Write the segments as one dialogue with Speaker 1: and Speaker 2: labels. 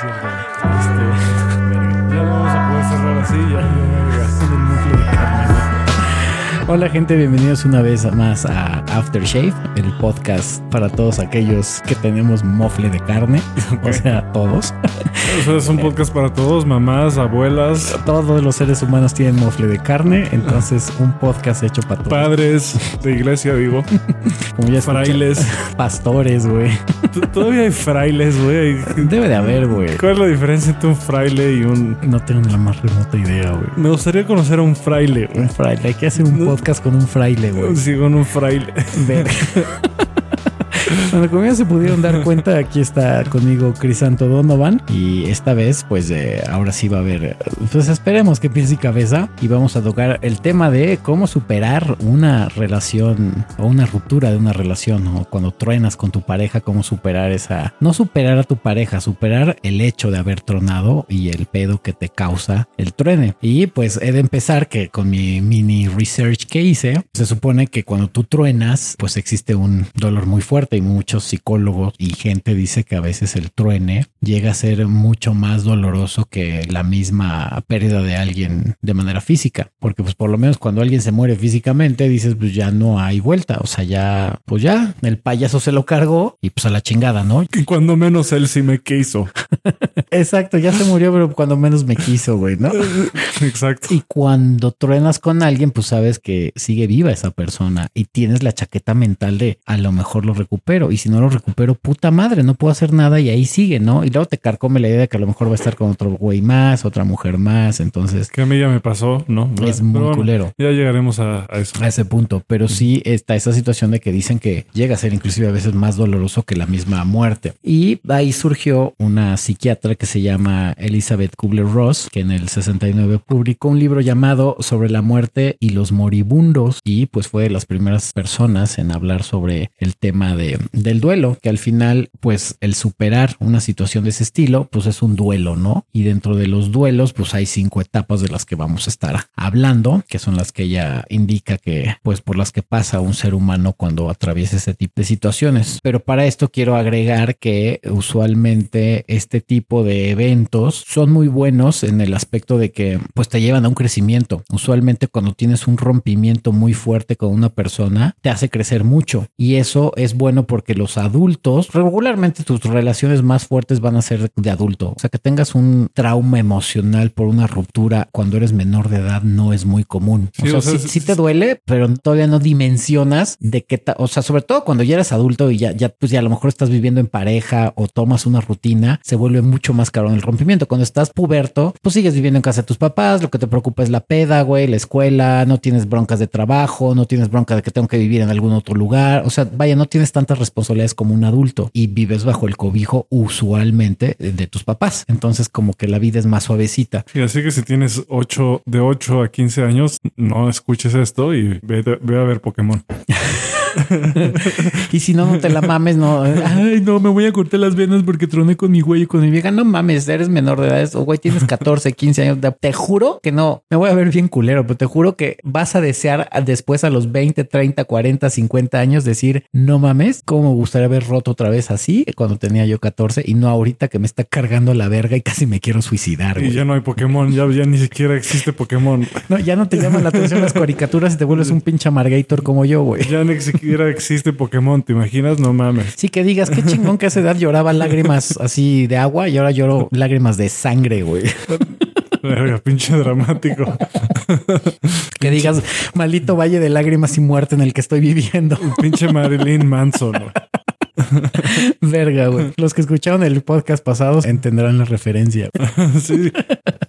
Speaker 1: es cierto. Este, ya no vamos a poder cerrar así, ya, ya,
Speaker 2: Con el mufle de carne, güey. Hola gente, bienvenidos una vez más a Aftershave, el podcast para todos aquellos que tenemos mofle de carne, o sea, todos.
Speaker 1: Eso es un podcast para todos, mamás, abuelas,
Speaker 2: Todos los seres humanos tienen mofle de carne, entonces un podcast hecho para todos.
Speaker 1: padres de iglesia, digo,
Speaker 2: Como ya escuchan,
Speaker 1: frailes.
Speaker 2: pastores, güey.
Speaker 1: Todavía hay frailes, güey.
Speaker 2: Debe de haber, güey.
Speaker 1: ¿Cuál es la diferencia entre un fraile y un...
Speaker 2: No tengo ni la más remota idea, güey.
Speaker 1: Me gustaría conocer a un fraile, güey.
Speaker 2: Un fraile, hay que hacer un podcast con un fraile, güey.
Speaker 1: Sí, con un fraile.
Speaker 2: Verga. Bueno, como ya se pudieron dar cuenta, aquí está conmigo Crisanto Donovan. Y esta vez, pues eh, ahora sí va a haber, pues esperemos que piense y cabeza. Y vamos a tocar el tema de cómo superar una relación o una ruptura de una relación o cuando truenas con tu pareja, cómo superar esa, no superar a tu pareja, superar el hecho de haber tronado y el pedo que te causa el truene. Y pues he de empezar que con mi mini research que hice, se supone que cuando tú truenas, pues existe un dolor muy fuerte y muchos psicólogos y gente dice que a veces el truene llega a ser mucho más doloroso que la misma pérdida de alguien de manera física, porque pues por lo menos cuando alguien se muere físicamente dices pues ya no hay vuelta, o sea ya pues ya el payaso se lo cargó y pues a la chingada, ¿no?
Speaker 1: Y cuando menos él sí me quiso.
Speaker 2: Exacto, ya se murió, pero cuando menos me quiso, güey, ¿no?
Speaker 1: Exacto.
Speaker 2: Y cuando truenas con alguien, pues sabes que sigue viva esa persona y tienes la chaqueta mental de a lo mejor lo recupero. Y si no lo recupero, puta madre, no puedo hacer nada y ahí sigue, ¿no? Y luego te carcome la idea de que a lo mejor va a estar con otro güey más, otra mujer más. Entonces
Speaker 1: Que a mí ya me pasó, ¿no?
Speaker 2: es muy
Speaker 1: bueno,
Speaker 2: culero
Speaker 1: Ya llegaremos a, a eso.
Speaker 2: a ese punto. Pero sí está esa situación de que dicen que llega a ser inclusive a veces más doloroso que la misma muerte. Y ahí surgió una psiquiatra que se llama Elizabeth Kubler-Ross, que en el 69 publicó un libro llamado Sobre la muerte y los moribundos y pues fue de las primeras personas en hablar sobre el tema de, del duelo, que al final pues el superar una situación de ese estilo pues es un duelo, ¿no? Y dentro de los duelos pues hay cinco etapas de las que vamos a estar hablando, que son las que ella indica que pues por las que pasa un ser humano cuando atraviesa ese tipo de situaciones. Pero para esto quiero agregar que usualmente este tipo de eventos son muy buenos en el aspecto de que pues te llevan a un crecimiento. Usualmente cuando tienes un rompimiento muy fuerte con una persona te hace crecer mucho y eso es bueno porque los adultos regularmente tus relaciones más fuertes van a ser de adulto. O sea que tengas un trauma emocional por una ruptura cuando eres menor de edad no es muy común.
Speaker 1: Sí,
Speaker 2: o sea,
Speaker 1: o sea,
Speaker 2: sí, te duele, pero todavía no dimensionas de qué o sea, sobre todo cuando ya eres adulto y ya, ya, pues ya a lo mejor estás viviendo en pareja o tomas una rutina, se vuelve mucho más caro el rompimiento. Cuando estás puberto, pues sigues viviendo en casa de tus papás, lo que te preocupa es la peda, güey, la escuela, no tienes broncas de trabajo, no tienes bronca de que tengo que vivir en algún otro lugar. O sea, vaya, no tienes tantas responsabilidades como un adulto y vives bajo el cobijo usualmente de, tus papás. Entonces, como que la vida es más suavecita.
Speaker 1: Y así que si tienes 8, de 8 a 15 años, no escuches esto y ve, ve a ver Pokémon.
Speaker 2: Y si no, no te la mames, no. Ay, no, me voy a cortar las venas porque troné con mi güey y con mi vieja. No mames, eres menor de edad. O güey, tienes 14, 15 años. Te- Te juro que no. Me voy a ver bien culero, pero te juro que vas a desear después a los 20, 30, 40, 50 años decir, no mames, cómo me gustaría haber roto otra vez así cuando tenía yo 14 y no ahorita que me está cargando la verga y casi me quiero suicidar.
Speaker 1: Y ya no hay Pokémon, ya, ya ni siquiera existe Pokémon.
Speaker 2: No, ya no te llaman la atención las caricaturas y te vuelves un pinche amargator como yo, güey.
Speaker 1: Ya ni siquiera existe Pokémon, ¿te imaginas? No mames.
Speaker 2: Sí, que digas qué chingón que a esa edad lloraba lágrimas así de agua y ahora lloro lágrimas de sangre, güey.
Speaker 1: Verga, pinche dramático.
Speaker 2: Que digas maldito valle de lágrimas y muerte en el que estoy viviendo.
Speaker 1: Pinche Marilyn Manson.
Speaker 2: Verga, güey. Los que escucharon el podcast pasado entenderán la referencia.
Speaker 1: Sí.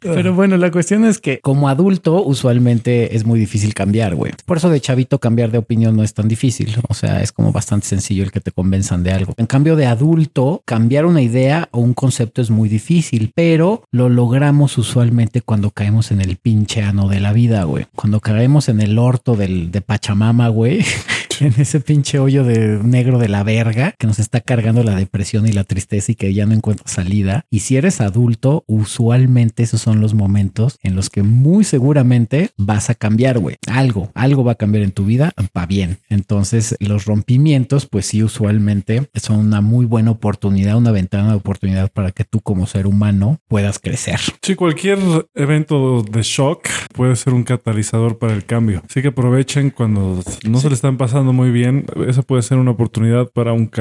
Speaker 2: Pero bueno, la cuestión es que como adulto usualmente es muy difícil cambiar, güey. Por eso de chavito cambiar de opinión no es tan difícil. O sea, es como bastante sencillo el que te convenzan de algo. En cambio de adulto, cambiar una idea o un concepto es muy difícil, pero lo logramos usualmente cuando caemos en el pinche ano de la vida, güey. Cuando caemos en el orto del, de Pachamama, güey. En ese pinche hoyo de negro de la verga, que nos está cargando la depresión y la tristeza y que ya no encuentra salida. Y si eres adulto, usualmente esos son los momentos en los que muy seguramente vas a cambiar, güey. Algo, algo va a cambiar en tu vida para bien. Entonces, los rompimientos, pues sí, usualmente son una muy buena oportunidad, una ventana de oportunidad para que tú como ser humano puedas crecer.
Speaker 1: Sí, cualquier evento de shock puede ser un catalizador para el cambio. Así que aprovechen cuando no se le están pasando muy bien. Esa puede ser una oportunidad para un cambio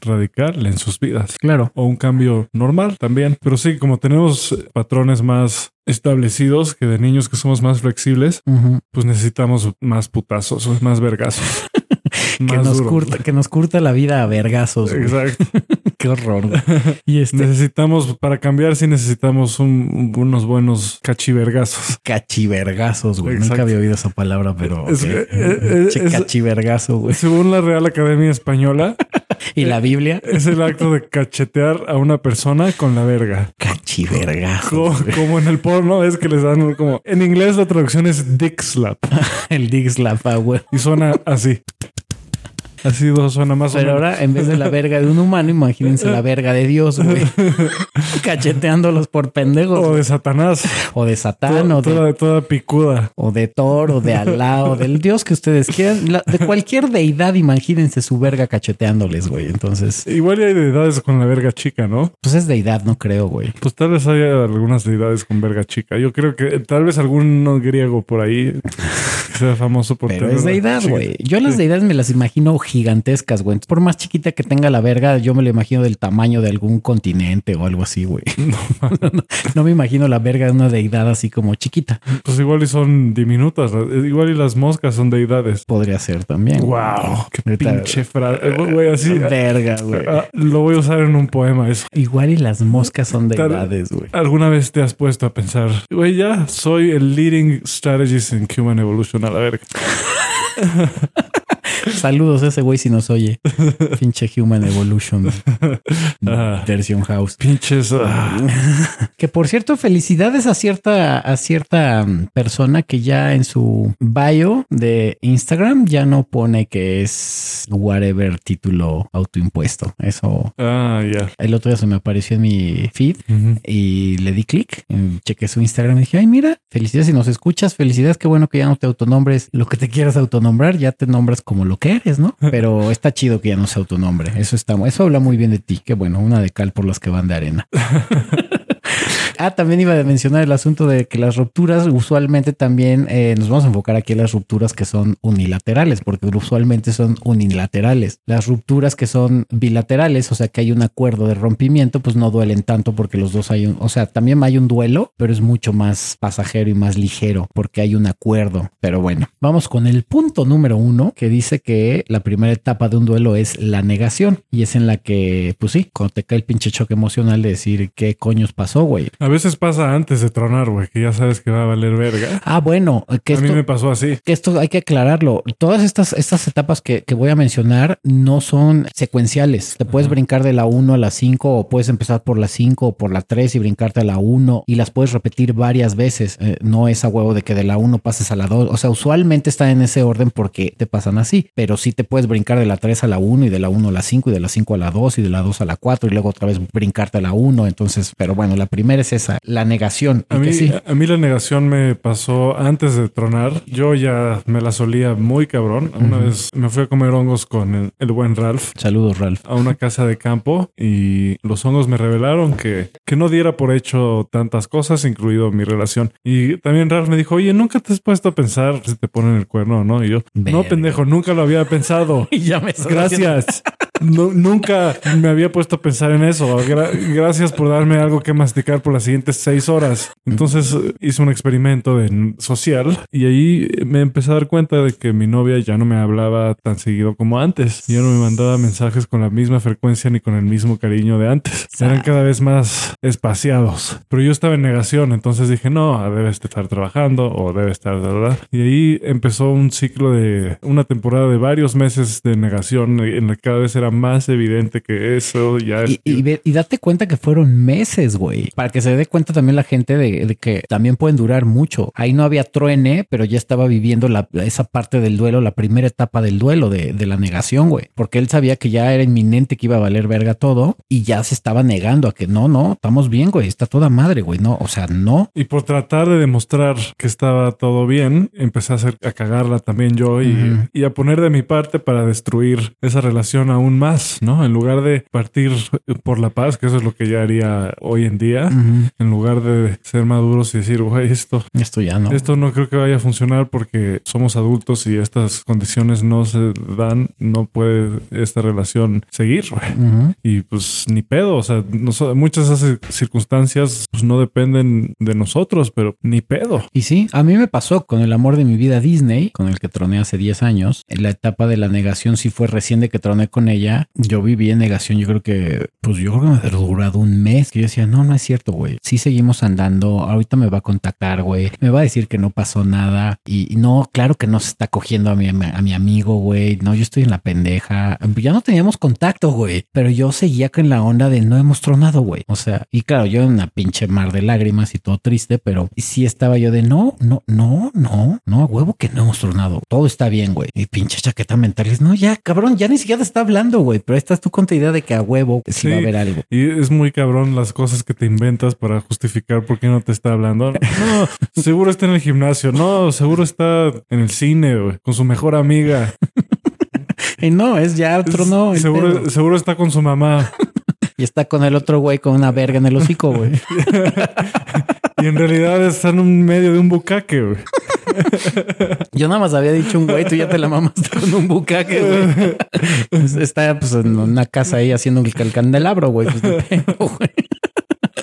Speaker 1: radical en sus vidas.
Speaker 2: Claro.
Speaker 1: O un cambio normal también. Pero sí, como tenemos patrones más establecidos que de niños que somos más flexibles, pues necesitamos más putazos, más vergazos.
Speaker 2: Que
Speaker 1: Más
Speaker 2: nos,
Speaker 1: duro.
Speaker 2: curta, que nos curta la vida a vergazos.
Speaker 1: Exacto.
Speaker 2: Qué horror. Y este
Speaker 1: Necesitamos, para cambiar, sí necesitamos un- unos buenos cachivergazos.
Speaker 2: cachivergazos, güey. Nunca había oído esa palabra, pero
Speaker 1: Es
Speaker 2: ok.
Speaker 1: que, eh, eh, es-
Speaker 2: cachivergazo, güey.
Speaker 1: Según la Real Academia Española,
Speaker 2: Y la Biblia,
Speaker 1: es el acto de cachetear a una persona con la verga.
Speaker 2: cachivergazo.
Speaker 1: Como, como en el porno, es que les dan como... En inglés la traducción es dick slap.
Speaker 2: El Dig Slap, ah, güey.
Speaker 1: Y suena así. Así dos suena más o
Speaker 2: Pero
Speaker 1: menos.
Speaker 2: ahora, en vez de la verga de un humano, imagínense la verga de Dios, güey. Cacheteándolos por pendejos.
Speaker 1: O de Satanás.
Speaker 2: O de Satán, o
Speaker 1: toda,
Speaker 2: de,
Speaker 1: toda picuda.
Speaker 2: o de Thor, o de Alá, o del Dios que ustedes quieran. La- de cualquier deidad, imagínense su verga cacheteándoles, güey. Entonces,
Speaker 1: Igual hay deidades con la verga chica, ¿no?
Speaker 2: pues es deidad, no creo, güey.
Speaker 1: Pues tal vez haya algunas deidades con verga chica. Yo creo que tal vez algún griego por ahí que sea famoso por
Speaker 2: Pero
Speaker 1: tener
Speaker 2: es deidad, güey. Yo las
Speaker 1: Sí.
Speaker 2: deidades me las imagino gigantescas, güey. Por más chiquita que tenga la verga, yo me lo imagino del tamaño de algún continente o algo así, güey. No, no me imagino la verga de una deidad así como chiquita.
Speaker 1: Pues igual y son diminutas. Igual y las moscas son deidades.
Speaker 2: Podría ser también.
Speaker 1: Wow, qué pinche frase. Güey, así.
Speaker 2: Verga, güey.
Speaker 1: ah, lo voy a usar en un poema eso.
Speaker 2: Igual y las moscas son deidades, güey.
Speaker 1: ¿Alguna vez te has puesto a pensar, güey, ya soy el leading strategist in human evolution a la verga?
Speaker 2: Saludos a ese güey si nos oye. Pinche Human Evolution
Speaker 1: Ah.
Speaker 2: Version House.
Speaker 1: Pinches. ah.
Speaker 2: Que por cierto, felicidades a cierta, a cierta mm, persona que ya en su bio de Instagram ya no pone que es whatever título autoimpuesto. Eso
Speaker 1: Ah, ya.
Speaker 2: el otro día se me apareció en mi feed y le di clic, eh, chequé su Instagram y dije, ay, mira, felicidades si nos escuchas, felicidades, qué bueno que ya no te autonombres lo que te quieras autonombrar, ya te nombras como lo que eres, ¿no? Pero está chido que ya no se autonombre, eso está, eso habla muy bien de ti, qué bueno, una de cal por los que van de arena. Ah, también iba a mencionar el asunto de que las rupturas usualmente también eh, nos vamos a enfocar aquí en las rupturas que son unilaterales, porque usualmente son unilaterales. Las rupturas que son bilaterales, o sea que hay un acuerdo de rompimiento, pues no duelen tanto porque los dos hay un, o sea, también hay un duelo, pero es mucho más pasajero y más ligero porque hay un acuerdo. Pero bueno, vamos con el punto número uno que dice que la primera etapa de un duelo es la negación y es en la que, pues sí, cuando te cae el pinche choque emocional de decir qué coños pasó, güey.
Speaker 1: A veces pasa antes de tronar, güey, que ya sabes que va a valer verga.
Speaker 2: Ah, bueno, que
Speaker 1: A mí
Speaker 2: esto,
Speaker 1: me pasó así.
Speaker 2: que esto hay que aclararlo. Todas estas, estas etapas que, que voy a mencionar no son secuenciales. Te puedes brincar de la 1 a la 5 o puedes empezar por la 5 o por la 3 y brincarte a la 1 y las puedes repetir varias veces. Eh, no es a huevo de que de la 1 pases a la 2. O sea, usualmente está en ese orden porque te pasan así, pero sí te puedes brincar de la 3 a la 1 y de la 1 a la 5 y de la 5 a la 2 y de la 2 a la 4 y luego otra vez brincarte a la 1. Entonces, pero bueno, la primera es esa, la negación.
Speaker 1: A mí,
Speaker 2: sí.
Speaker 1: a mí la negación me pasó antes de tronar. Yo ya me la solía muy cabrón. Una vez me fui a comer hongos con el, el buen Ralph
Speaker 2: Saludos, Ralph.
Speaker 1: a una casa de campo y los hongos me revelaron que, que no diera por hecho tantas cosas, incluido mi relación. Y también Ralph me dijo, oye, ¿nunca te has puesto a pensar si te ponen el cuerno o no? Y yo, no, pendejo, nunca lo había pensado.
Speaker 2: Y ya me
Speaker 1: Gracias. No, nunca me había puesto a pensar en eso. Gra- gracias por darme algo que masticar por las siguientes seis horas. Entonces hice un experimento de, social y ahí me empecé a dar cuenta de que mi novia ya no me hablaba tan seguido como antes. Ya no me mandaba mensajes con la misma frecuencia ni con el mismo cariño de antes. Eran cada vez más espaciados. Pero yo estaba en negación, entonces dije, no, debe estar trabajando o debe estar, ¿verdad? Y ahí empezó un ciclo de una temporada de varios meses de negación en la que cada vez era era más evidente que eso. Ya
Speaker 2: y, y, y date cuenta que fueron meses, güey, para que se dé cuenta también la gente de, de, que también pueden durar mucho. Ahí no había truene, pero ya estaba viviendo la, esa parte del duelo, la primera etapa del duelo de, de la negación, güey, porque él sabía que ya era inminente que iba a valer verga todo y ya se estaba negando a que no, no, estamos bien, güey, está toda madre, güey, no, o sea, no.
Speaker 1: Y por tratar de demostrar que estaba todo bien, empecé a hacer a cagarla también yo y, uh -huh. y a poner de mi parte para destruir esa relación aún más, ¿no? En lugar de partir por la paz, que eso es lo que ya haría hoy en día, uh -huh. en lugar de ser maduros y decir, güey, esto,
Speaker 2: esto ya no.
Speaker 1: Esto no creo que vaya a funcionar porque somos adultos y estas condiciones no se dan, no puede esta relación seguir, güey. Uh -huh. Y pues ni pedo, o sea, no, muchas de esas circunstancias pues, no dependen de nosotros, pero ni pedo.
Speaker 2: Y sí, a mí me pasó con el amor de mi vida Disney, con el que troné hace 10 años. En la etapa de la negación sí fue recién de que troné con ella. Yo viví en negación, yo creo que, pues yo creo que me ha durado un mes. Que yo decía, no, no es cierto, güey. Sí seguimos andando, ahorita me va a contactar, güey. Me va a decir que no pasó nada. Y, no, claro que no se está cogiendo a mi, a mi amigo, güey. No, yo estoy en la pendeja. Ya no teníamos contacto, güey. Pero yo seguía con la onda de no hemos tronado, güey. O sea, y claro, yo en una pinche mar de lágrimas y todo triste, pero sí estaba yo de no, no, no, no, no, a huevo que no hemos tronado. Todo está bien, güey. Y pinche chaqueta mental es no, ya, cabrón, ya ni siquiera está hablando, güey. Pero estás tú con tu idea de que a huevo sí, sí va a haber algo.
Speaker 1: Y es muy cabrón las cosas que te inventas para justificar por qué no te está hablando. No, seguro está en el gimnasio. No, seguro está en el cine, güey, con su mejor amiga.
Speaker 2: y no, es ya otro no.
Speaker 1: Seguro, seguro está con su mamá.
Speaker 2: y está con el otro güey con una verga en el hocico, güey.
Speaker 1: y en realidad está en medio de un bucaque, güey.
Speaker 2: Yo nada más había dicho un güey, tú ya te la mamaste con un bucaque, güey. Está pues en una casa ahí haciendo el candelabro, güey. Pues, güey.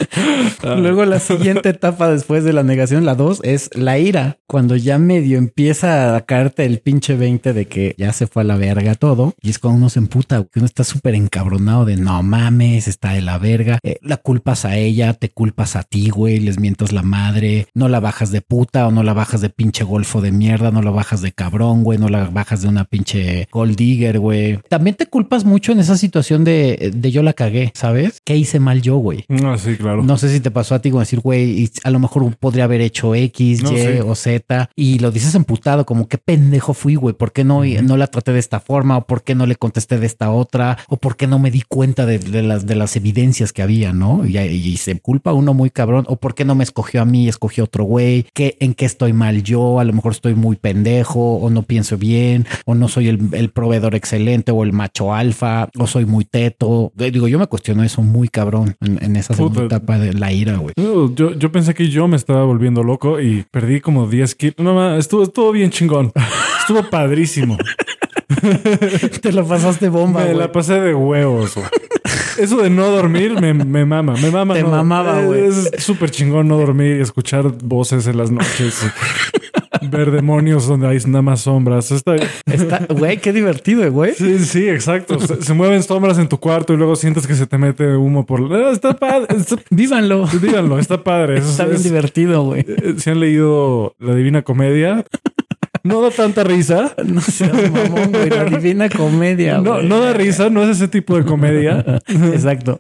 Speaker 2: Luego la siguiente etapa después de la negación, la 2, es la ira. Cuando ya medio empieza a caerte el pinche 20 de que ya se fue a la verga todo. Y es cuando uno se emputa, que uno está súper encabronado de no mames, está de la verga. Eh, la culpas a ella, te culpas a ti, güey, les mientas la madre. No la bajas de puta o no la bajas de pinche golfo de mierda, no la bajas de cabrón, güey, no la bajas de una pinche gold digger, güey. También te culpas mucho en esa situación de, de yo la cagué, ¿sabes? ¿Qué hice mal yo, güey?
Speaker 1: No, sí, claro.
Speaker 2: No sé si te pasó a ti como decir, güey, a lo mejor podría haber hecho X, no, Y sí. o Z y lo dices emputado, como qué pendejo fui, güey, ¿por qué no, uh -huh. no la traté de esta forma o por qué no le contesté de esta otra o por qué no me di cuenta de, de las, de las evidencias que había, ¿no? Y, y, se culpa uno muy cabrón o por qué no me escogió a mí, escogió otro güey, ¿Qué, en qué estoy mal yo, a lo mejor estoy muy pendejo o no pienso bien o no soy el, el proveedor excelente o el macho alfa o soy muy teto. Digo, yo me cuestiono eso muy cabrón en, en esa segunda Puta. Etapa de la ira, güey.
Speaker 1: Yo, yo pensé que yo me estaba volviendo loco y perdí como 10 kilos. No, estuvo, estuvo bien chingón. Estuvo padrísimo.
Speaker 2: Te lo pasaste bomba.
Speaker 1: Me
Speaker 2: wey.
Speaker 1: la pasé de huevos. Wey. Eso de no dormir me, me mama, me mama.
Speaker 2: Te
Speaker 1: no,
Speaker 2: mamaba, güey.
Speaker 1: Es súper chingón no dormir y escuchar voces en las noches. Ver demonios donde hay nada más sombras. Está,
Speaker 2: está güey, qué divertido, güey.
Speaker 1: Sí, sí, exacto. Se, se, mueven sombras en tu cuarto y luego sientes que se te mete humo por. Ah, está padre. Está...
Speaker 2: Vívanlo.
Speaker 1: Díganlo, está padre.
Speaker 2: Está es, bien es... divertido, güey.
Speaker 1: Eh, si han leído La Divina Comedia, no da tanta risa.
Speaker 2: No sé, mamón, güey. La divina comedia.
Speaker 1: No,
Speaker 2: güey.
Speaker 1: no da risa, no es ese tipo de comedia.
Speaker 2: Exacto.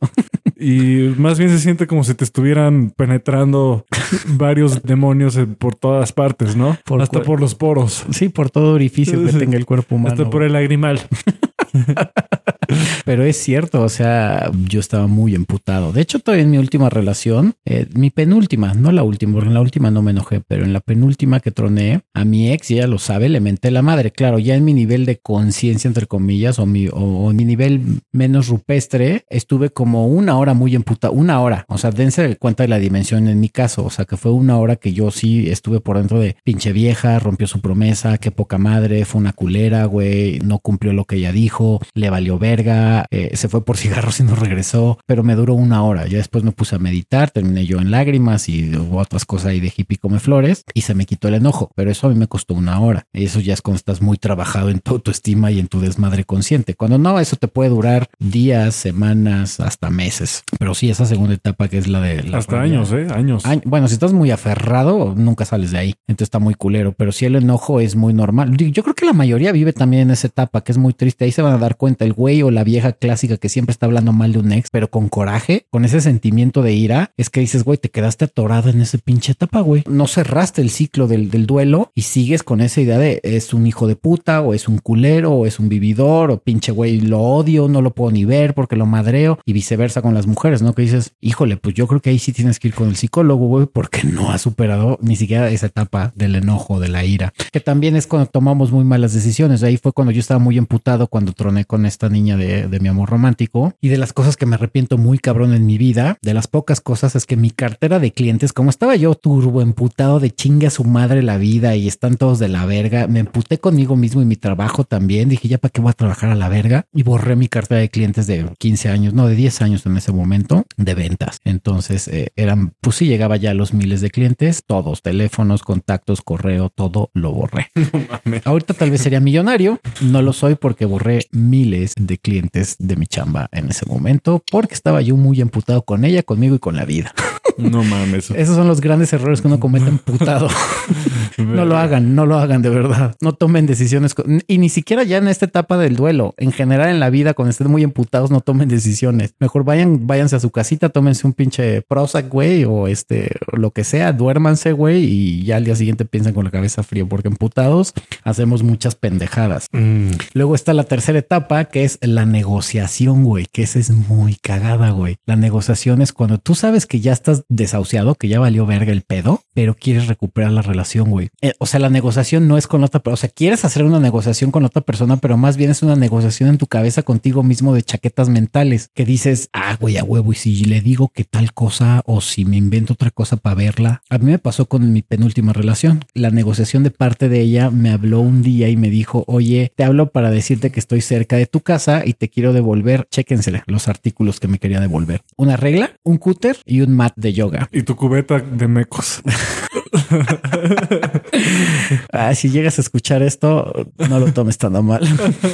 Speaker 1: Y más bien se siente como si te estuvieran penetrando varios demonios por todas partes, ¿no?
Speaker 2: Por
Speaker 1: Hasta por los poros.
Speaker 2: Sí, por todo orificio que tenga el cuerpo humano.
Speaker 1: Hasta por el lagrimal.
Speaker 2: Pero es cierto, o sea, yo estaba muy emputado. De hecho, todavía en mi última relación, eh, mi penúltima, no la última, porque en la última no me enojé, pero en la penúltima que troné, a mi ex, y ella lo sabe, le menté la madre. Claro, ya en mi nivel de conciencia, entre comillas, o mi, o, o mi nivel menos rupestre, estuve como una hora muy emputado, una hora. O sea, dense cuenta de la dimensión en mi caso. O sea, que fue una hora que yo sí estuve por dentro de pinche vieja, rompió su promesa, qué poca madre, fue una culera, güey, no cumplió lo que ella dijo, le valió verga, eh, se fue por cigarros y no regresó, pero me duró una hora. Ya después me puse a meditar, terminé yo en lágrimas y hubo otras cosas ahí de hippie come flores y se me quitó el enojo, pero eso a mí me costó una hora. Eso ya es cuando estás muy trabajado en tu autoestima y en tu desmadre consciente. Cuando no, eso te puede durar días, semanas, hasta meses. Pero sí, esa segunda etapa que es la de... La
Speaker 1: hasta años, ¿eh? Años.
Speaker 2: Año, bueno, si estás muy aferrado, nunca sales de ahí. Entonces está muy culero, pero si el enojo es muy normal. Yo creo que la mayoría vive también en esa etapa que es muy triste. Ahí se van a dar cuenta el güey o la vieja clásica que siempre está hablando mal de un ex, pero con coraje, con ese sentimiento de ira, es que dices, güey, te quedaste atorado en ese pinche etapa, güey. No cerraste el ciclo del, del duelo y sigues con esa idea de es un hijo de puta o es un culero o es un vividor o pinche güey, lo odio, no lo puedo ni ver porque lo madreo y viceversa con las mujeres, ¿no? Que dices, híjole, pues yo creo que ahí sí tienes que ir con el psicólogo, güey, porque no ha superado ni siquiera esa etapa del enojo, de la ira, que también es cuando tomamos muy malas decisiones. Ahí fue cuando yo estaba muy emputado cuando troné con esta niña de, de mi amor romántico y de las cosas que me arrepiento muy cabrón en mi vida, de las pocas cosas es que mi cartera de clientes, como estaba yo turbo emputado de chinga a su madre la vida y están todos de la verga, me emputé conmigo mismo y mi trabajo también. Dije, ya para qué voy a trabajar a la verga y borré mi cartera de clientes de 15 años, no de 10 años en ese momento de ventas. Entonces eh, eran, pues sí, llegaba ya a los miles de clientes, todos teléfonos, contactos, correo, todo lo borré. Ahorita tal vez sería millonario, no lo soy porque borré miles de clientes de mi chamba en ese momento porque estaba yo muy emputado con ella, conmigo y con la vida.
Speaker 1: No mames.
Speaker 2: Esos son los grandes errores que uno comete emputado. no lo hagan, no lo hagan de verdad. No tomen decisiones y ni siquiera ya en esta etapa del duelo. En general en la vida, cuando estén muy emputados, no tomen decisiones. Mejor vayan, váyanse a su casita, tómense un pinche Prozac, güey, o este, o lo que sea, duérmanse, güey, y ya al día siguiente piensan con la cabeza fría, porque emputados hacemos muchas pendejadas.
Speaker 1: Mm,
Speaker 2: Luego está la tercera etapa, que es la negociación, güey, que esa es muy cagada, güey. La negociación es cuando tú sabes que ya estás desahuciado, que ya valió verga el pedo, pero quieres recuperar la relación, güey. Eh, o sea, la negociación no es con otra persona, o sea, quieres hacer una negociación con otra persona, pero más bien es una negociación en tu cabeza contigo mismo de chaquetas mentales, que dices, ah, güey, a huevo, y si le digo que tal cosa, o si me invento otra cosa para verla. A mí me pasó con mi penúltima relación. La negociación de parte de ella me habló un día y me dijo, oye, te hablo para decirte que estoy cerca de tu casa y te quiero devolver, chéquensele los artículos que me quería devolver. Una regla, un cúter y un mat de yoga.
Speaker 1: Y tu cubeta de mecos.
Speaker 2: Ah, si llegas a escuchar esto, no lo tomes tan mal.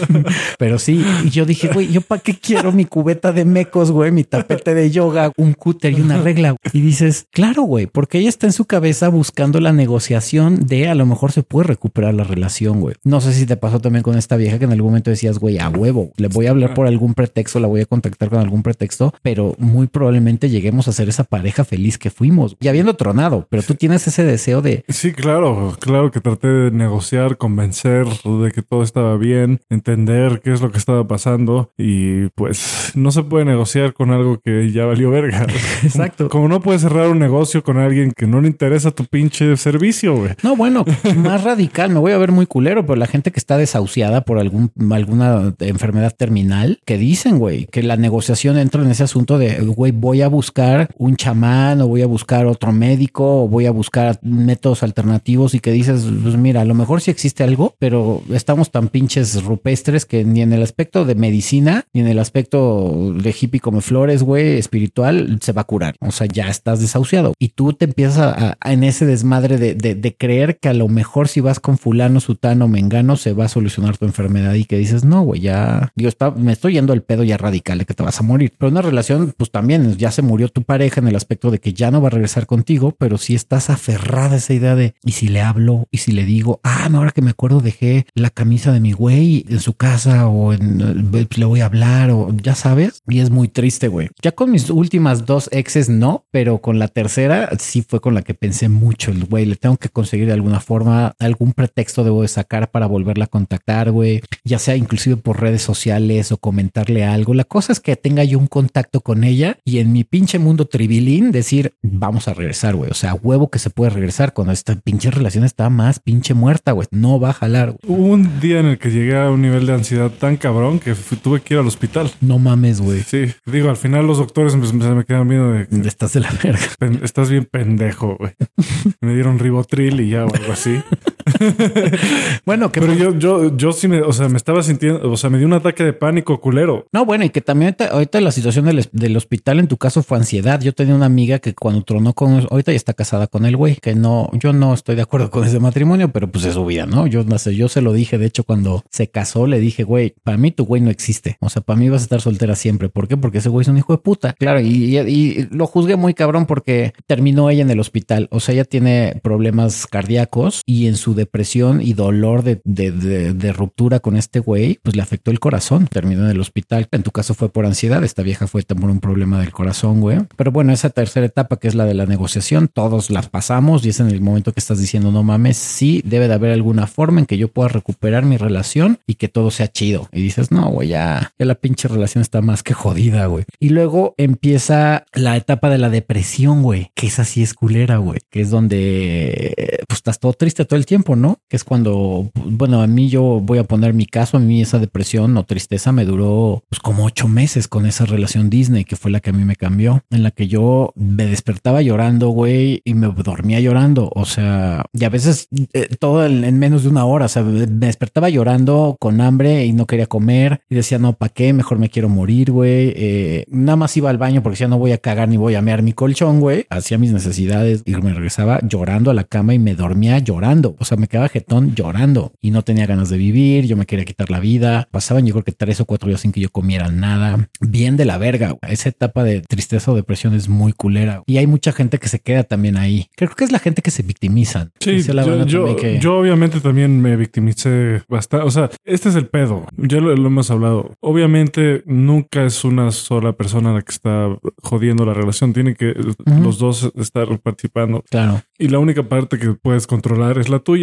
Speaker 2: Pero sí, y yo dije, güey, ¿yo para qué quiero mi cubeta de mecos, güey? Mi tapete de yoga, un cúter y una regla. Y dices, claro, güey, porque ella está en su cabeza buscando la negociación de a lo mejor se puede recuperar la relación, güey. No sé si te pasó también con esta vieja que en algún momento decías, güey, a huevo, le voy a hablar por algún pretexto, la voy a contactar con algún pretexto, pero muy probablemente lleguemos a ser esa pareja feliz que fuimos, ya habiendo tronado, pero tú tienes ese deseo de,
Speaker 1: Sí, claro, claro que traté de negociar, convencer de que todo estaba bien, entender qué es lo que estaba pasando y pues no se puede negociar con algo que ya valió verga.
Speaker 2: Exacto.
Speaker 1: Como no puedes cerrar un negocio con alguien que no le interesa tu pinche servicio, güey.
Speaker 2: No, bueno, más radical, me voy a ver muy culero, pero la gente que está desahuciada por algún, alguna enfermedad terminal, que dicen, güey, que la negociación entra en ese asunto de, güey, voy a buscar un chamán o voy a buscar otro médico o voy a buscar métodos alternativos y que dices, pues mira, a lo mejor sí existe algo, pero estamos tan pinches rupestres que ni en el aspecto de medicina, ni en el aspecto de hippie come flores, güey, espiritual, se va a curar. O sea, ya estás desahuciado y tú te empiezas a, en ese desmadre de, de- creer que a lo mejor si vas con fulano, sutano, mengano, se va a solucionar tu enfermedad y que dices, no, güey, ya, digo, está, me estoy yendo al pedo ya radical de que te vas a morir. Pero una relación, pues también ya se murió tu pareja en el aspecto de que ya no va a regresar contigo, pero si estás esa idea de, y si le hablo, y si le digo, ah, ahora que me acuerdo, dejé la camisa de mi güey en su casa o en, eh, le voy a hablar o ya sabes. Y es muy triste, güey. Ya con mis últimas dos exes no, pero con la tercera sí fue con la que pensé mucho. El güey, le tengo que conseguir de alguna forma algún pretexto debo de sacar para volverla a contactar, güey. Ya sea inclusive por redes sociales o comentarle algo. La cosa es que tenga yo un contacto con ella y en mi pinche mundo tribilín decir vamos a regresar, güey. O sea, huevo que se puede regresar cuando esta pinche relación está más pinche muerta, güey. No va a jalar. güey.
Speaker 1: Hubo un día en el que llegué a un nivel de ansiedad tan cabrón que tuve que ir al hospital.
Speaker 2: No mames, güey.
Speaker 1: Sí, digo, al final los doctores me, se me quedan viendo de
Speaker 2: Estás de la verga.
Speaker 1: "Pen- estás bien pendejo, güey. me dieron ribotril y ya o algo así.
Speaker 2: Bueno, que
Speaker 1: Pero yo, yo, yo sí me, o sea, me estaba sintiendo, o sea, me dio un ataque de pánico culero.
Speaker 2: No, bueno, y que también ahorita, ahorita la situación del, del hospital en tu caso fue ansiedad. Yo tenía una amiga que cuando tronó con, ahorita ya está casada con el güey, que no, yo no estoy de acuerdo con ese matrimonio, pero pues es su vida, ¿no? Yo no sé, yo se lo dije, de hecho, cuando se casó, le dije, güey, para mí tu güey no existe. O sea, para mí vas a estar soltera siempre. ¿Por qué? Porque ese güey es un hijo de puta. Claro, y, y- y lo juzgué muy cabrón porque terminó ella en el hospital. O sea, ella tiene problemas cardíacos y en su su depresión y dolor de, ruptura con este güey, pues le afectó el corazón. Terminó en el hospital. En tu caso fue por ansiedad. Esta vieja fue por un problema del corazón, güey. Pero bueno, esa tercera etapa que es la de la negociación, todos la pasamos y es en el momento que estás diciendo, no mames, sí debe de haber alguna forma en que yo pueda recuperar mi relación y que todo sea chido. Y dices, no, güey, ya, ya la pinche relación está más que jodida, güey. Y luego empieza la etapa de la depresión, güey, que esa sí es culera, güey, que es donde pues estás todo triste todo el tiempo, ¿no? Que es cuando, bueno, a mí yo voy a poner mi caso, a mí esa depresión o tristeza me duró pues como ocho meses con esa relación Disney, que fue la que a mí me cambió, en la que yo me despertaba llorando, güey, y me dormía llorando. O sea, y a veces eh, todo en, en menos de una hora, o sea, me despertaba llorando con hambre y no quería comer y decía, no, ¿para qué? Mejor me quiero morir, güey. Eh, nada más iba al baño porque ya no voy a cagar ni voy a mear mi colchón, güey. Hacía mis necesidades y me regresaba llorando a la cama y me dormía llorando. Me quedaba jetón llorando y no tenía ganas de vivir. Yo me quería quitar la vida. Pasaban yo creo que tres o cuatro días sin que yo comiera nada. Bien de la verga. Esa etapa de tristeza o depresión es muy culera. Y hay mucha gente que se queda también ahí. Creo que es la gente que se victimizan.
Speaker 1: Sí,
Speaker 2: la
Speaker 1: yo, yo,
Speaker 2: también que-
Speaker 1: yo obviamente también me victimicé bastante. O sea, este es el pedo. Ya lo, lo hemos hablado. Obviamente nunca es una sola persona la que está jodiendo la relación. Tienen que los dos estar participando.
Speaker 2: Claro.
Speaker 1: Y la única parte que puedes controlar es la tuya.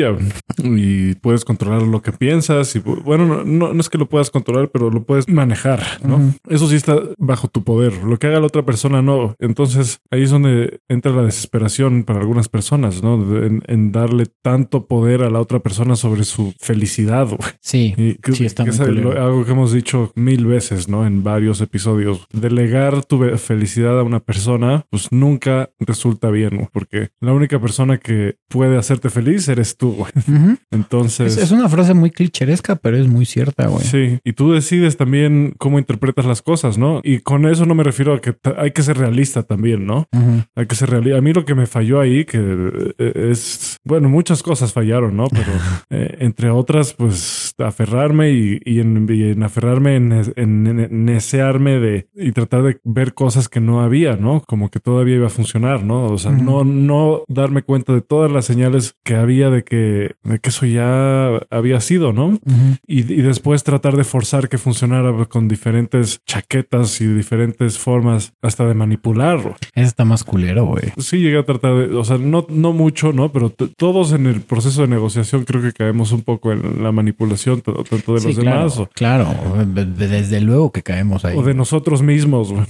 Speaker 1: Y puedes controlar lo que piensas. Y bueno, no, no, no es que lo puedas controlar, pero lo puedes manejar, ¿no? Eso sí está bajo tu poder. Lo que haga la otra persona no. Entonces ahí es donde entra la desesperación para algunas personas, ¿no? En, en darle tanto poder a la otra persona sobre su felicidad.
Speaker 2: Sí.
Speaker 1: Y que-
Speaker 2: Sí, está
Speaker 1: que
Speaker 2: muy
Speaker 1: es
Speaker 2: culero.
Speaker 1: lo- algo que hemos dicho mil veces, ¿no? En varios episodios. Delegar tu felicidad a una persona, pues nunca resulta bien, porque la única persona que puede hacerte feliz eres tú. Güey. Entonces,
Speaker 2: Es, es una frase muy clicheresca, pero es muy cierta, güey.
Speaker 1: Sí, y tú decides también cómo interpretas las cosas, ¿no? Y con eso no me refiero a que hay que ser realista también, ¿no? Hay que ser realista. A mí lo que me falló ahí, que eh, es, bueno, muchas cosas fallaron, ¿no? Pero eh, entre otras, pues aferrarme y, y en, y en aferrarme en, en, en necearme de y tratar de ver cosas que no había, ¿no? Como que todavía iba a funcionar, ¿no? O sea, no, no darme cuenta de todas las señales que había de que, de que eso ya había sido, ¿no? Y, y después tratar de forzar que funcionara con diferentes chaquetas y diferentes formas hasta de manipularlo.
Speaker 2: Está más culero, güey.
Speaker 1: Sí llegué a tratar de, o sea, no, no mucho, ¿no? Pero todos en el proceso de negociación creo que caemos un poco en la manipulación tanto de
Speaker 2: Sí,
Speaker 1: los
Speaker 2: claro,
Speaker 1: demás o,
Speaker 2: claro. De- de- Desde luego que caemos ahí.
Speaker 1: o de nosotros mismos. güey.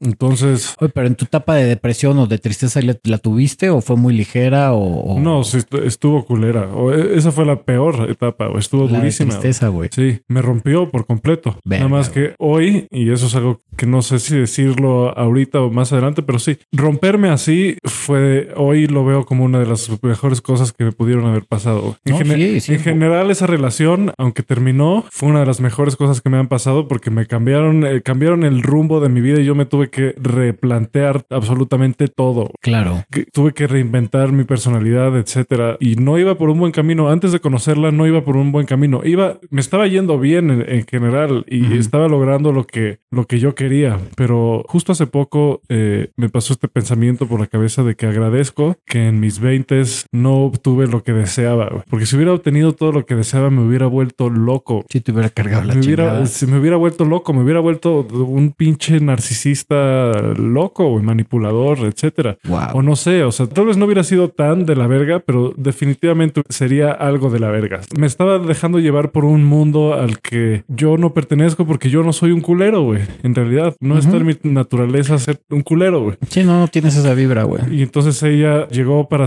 Speaker 1: Entonces,
Speaker 2: Oye, pero en tu etapa de depresión o de tristeza ¿la, la tuviste o fue muy ligera o, o
Speaker 1: no, sí, estu- estuvo culera. O e- esa fue la peor etapa, o estuvo
Speaker 2: la de
Speaker 1: durísima.
Speaker 2: tristeza, güey?
Speaker 1: Sí, me rompió por completo.
Speaker 2: Verga,
Speaker 1: Nada más que hoy, y eso es algo que no sé si decirlo ahorita o más adelante, pero sí, romperme así fue, hoy lo veo como una de las mejores cosas que me pudieron haber pasado. En,
Speaker 2: No,
Speaker 1: gene-
Speaker 2: sí, sí.
Speaker 1: en general, esa relación, aunque terminó, fue una de las mejores cosas que me han pasado porque me cambiaron, eh, cambiaron el rumbo de mi vida y yo me tuve que replantear absolutamente todo
Speaker 2: Claro.
Speaker 1: que tuve que reinventar mi personalidad, etcétera, y no iba por un buen camino. Antes de conocerla, no iba por un buen camino. Iba, me estaba yendo bien en, en general y
Speaker 2: Ujú.
Speaker 1: estaba logrando lo que, lo que yo quería. Pero justo hace poco eh, me pasó este pensamiento por la cabeza de que agradezco que en mis veintes no obtuve lo que deseaba, porque si hubiera obtenido todo lo que deseaba, me hubiera vuelto loco.
Speaker 2: Si te hubiera cargado la
Speaker 1: Me
Speaker 2: chingada.
Speaker 1: hubiera, se me hubiera vuelto loco, me hubiera vuelto un pinche narcisista loco, manipulador, etcétera.
Speaker 2: Wow.
Speaker 1: O no sé, o sea, tal vez no hubiera sido tan de la verga, pero definitivamente sería algo de la verga. Me estaba dejando llevar por un mundo al que yo no pertenezco porque yo no soy un culero, güey. En realidad, no está en mi naturaleza ser un culero, güey.
Speaker 2: Sí, no, no tienes esa vibra, güey.
Speaker 1: Y entonces ella llegó para...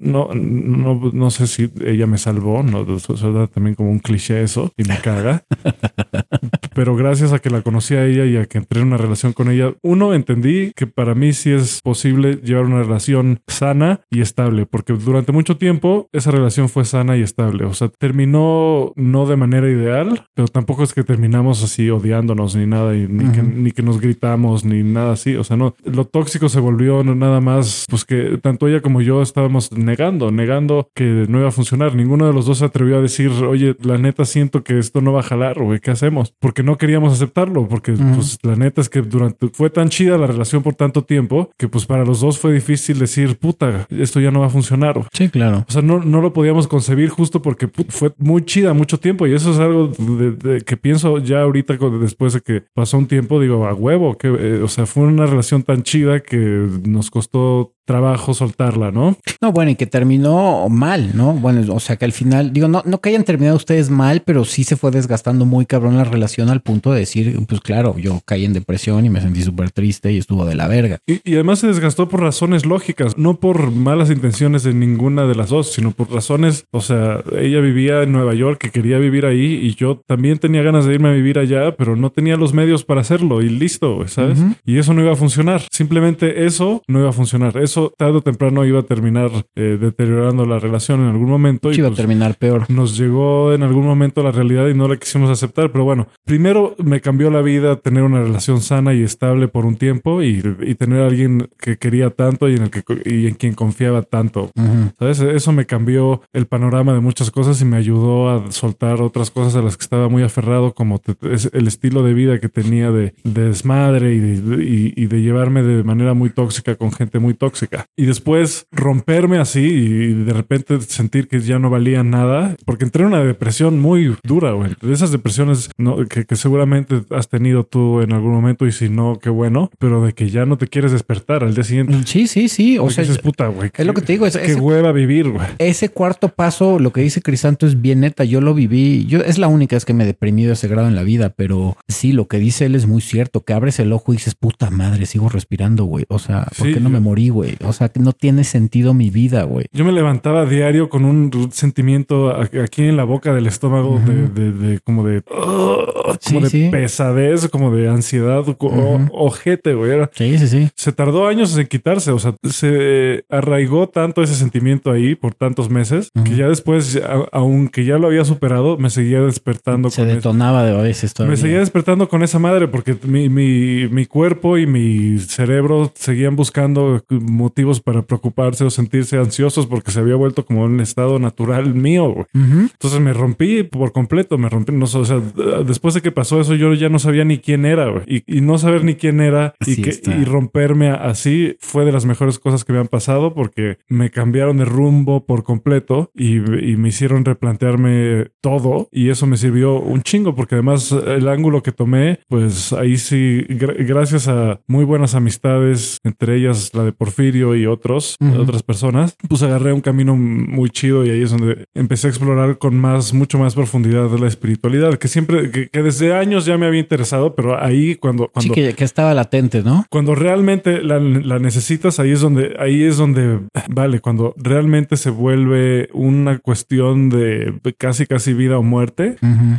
Speaker 1: No, no, no sé si ella me salvó, no, suena también como un cliché eso y me caga. Pero gracias a que la conocí a ella y a que entré en una relación con ella, uno, entendí que para mí sí es posible llevar una relación sana y estable, porque durante mucho tiempo esa relación fue sana y estable. O sea, terminó no de manera ideal, pero tampoco es que terminamos así odiándonos ni nada, y ni, que,
Speaker 2: Ujú.
Speaker 1: ni que nos gritamos ni nada así. O sea, no, lo tóxico se volvió no nada más, pues que tanto ella como yo estábamos negando, negando que no iba a funcionar. Ninguno de los dos se atrevió a decir, oye, la neta siento que esto no va a jalar, güey, ¿qué hacemos? Porque no queríamos aceptarlo, porque pues la neta es que durante fue tan chida la relación por tanto tiempo que pues para los dos fue difícil decir, puta, esto ya no va a funcionar.
Speaker 2: Sí, claro.
Speaker 1: O sea, no, no lo podíamos concebir justo porque put, fue muy chida mucho tiempo y eso es algo de, de, que pienso ya ahorita después de que pasó un tiempo, digo, a huevo, que, eh, o sea, fue una relación tan chida que nos costó trabajo soltarla, ¿no?
Speaker 2: No, bueno, y que terminó mal, ¿no? Bueno, o sea que al final, digo, no, no que hayan terminado ustedes mal, pero sí se fue desgastando muy cabrón la relación al punto de decir, pues claro, yo caí en depresión y me sentí súper triste y estuvo de la verga.
Speaker 1: Y, y, además se desgastó por razones lógicas, no por malas intenciones de ninguna de las dos, sino por razones, o sea, ella vivía en Nueva York, que quería vivir ahí y yo también tenía ganas de irme a vivir allá, pero no tenía los medios para hacerlo y listo, ¿sabes? Uh -huh. Y eso no iba a funcionar. Simplemente eso no iba a funcionar. Eso tarde o temprano iba a terminar eh, deteriorando la relación en algún momento.
Speaker 2: Sí,
Speaker 1: y
Speaker 2: iba
Speaker 1: pues,
Speaker 2: a terminar peor.
Speaker 1: Nos llegó en algún momento la realidad y no la quisimos aceptar. Pero bueno, primero me cambió la vida tener una relación sana y estable por un tiempo y, y tener a alguien que quería tanto y en, el que, y en quien confiaba tanto. Uh -huh. ¿Sabes? Eso me cambió el panorama de muchas cosas y me ayudó a soltar otras cosas a las que estaba muy aferrado, como te, el estilo de vida que tenía de, de desmadre y de, y, y de llevarme de manera muy tóxica con gente muy tóxica. Y después romperme así y de repente sentir que ya no valía nada, porque entré en una depresión muy dura, güey. De esas depresiones no, que, que, seguramente has tenido tú en algún momento y si no, qué bueno, pero de que ya no te quieres despertar al día siguiente.
Speaker 2: Sí, sí, sí. O sea,
Speaker 1: dices, puta, güey.
Speaker 2: Es lo que te digo. Es,
Speaker 1: qué
Speaker 2: ese,
Speaker 1: hueva vivir, güey.
Speaker 2: Ese cuarto paso, lo que dice Crisanto es bien neta. Yo lo viví. Yo es la única vez que me he deprimido ese grado en la vida, pero sí, lo que dice él es muy cierto. Que abres el ojo y dices, puta madre, sigo respirando, güey. O sea, ¿por
Speaker 1: Sí,
Speaker 2: qué no me morí, güey? O sea, que no tiene sentido mi vida, güey.
Speaker 1: Yo me levantaba a diario con un sentimiento aquí en la boca del estómago de, de- de- como de como de
Speaker 2: sí.
Speaker 1: pesadez, como de ansiedad, o- ojete, güey. Era-
Speaker 2: Sí, sí, sí.
Speaker 1: Se tardó años en quitarse, o sea, se arraigó tanto ese sentimiento ahí por tantos meses que ya después, a- aunque ya lo había superado, me seguía despertando
Speaker 2: Se
Speaker 1: con eso.
Speaker 2: detonaba de veces todavía.
Speaker 1: Me seguía despertando con esa madre porque mi, mi, mi cuerpo y mi cerebro seguían buscando motivos para preocuparse o sentirse ansiosos porque se había vuelto como un estado natural mío. güey.
Speaker 2: Ujú.
Speaker 1: Entonces me rompí por completo, me rompí. No, o sea, después de que pasó eso, yo ya no sabía ni quién era y, y no saber ni quién era y, que, y romperme así fue de las mejores cosas que me han pasado porque me cambiaron de rumbo por completo y, y me hicieron replantearme todo y eso me sirvió un chingo porque además el ángulo que tomé, pues ahí sí, gra- gracias a muy buenas amistades, entre ellas la de Porfirio y otros, otras personas, pues agarré un camino muy chido y ahí es donde empecé a explorar con más, mucho más profundidad la espiritualidad, que siempre, que, que desde años ya me había interesado, pero ahí cuando,
Speaker 2: Sí,
Speaker 1: cuando
Speaker 2: que, que estaba latente, ¿no?
Speaker 1: cuando realmente la, la necesitas, ahí es donde, ahí es donde, vale, cuando realmente se vuelve una cuestión de casi, casi vida o muerte,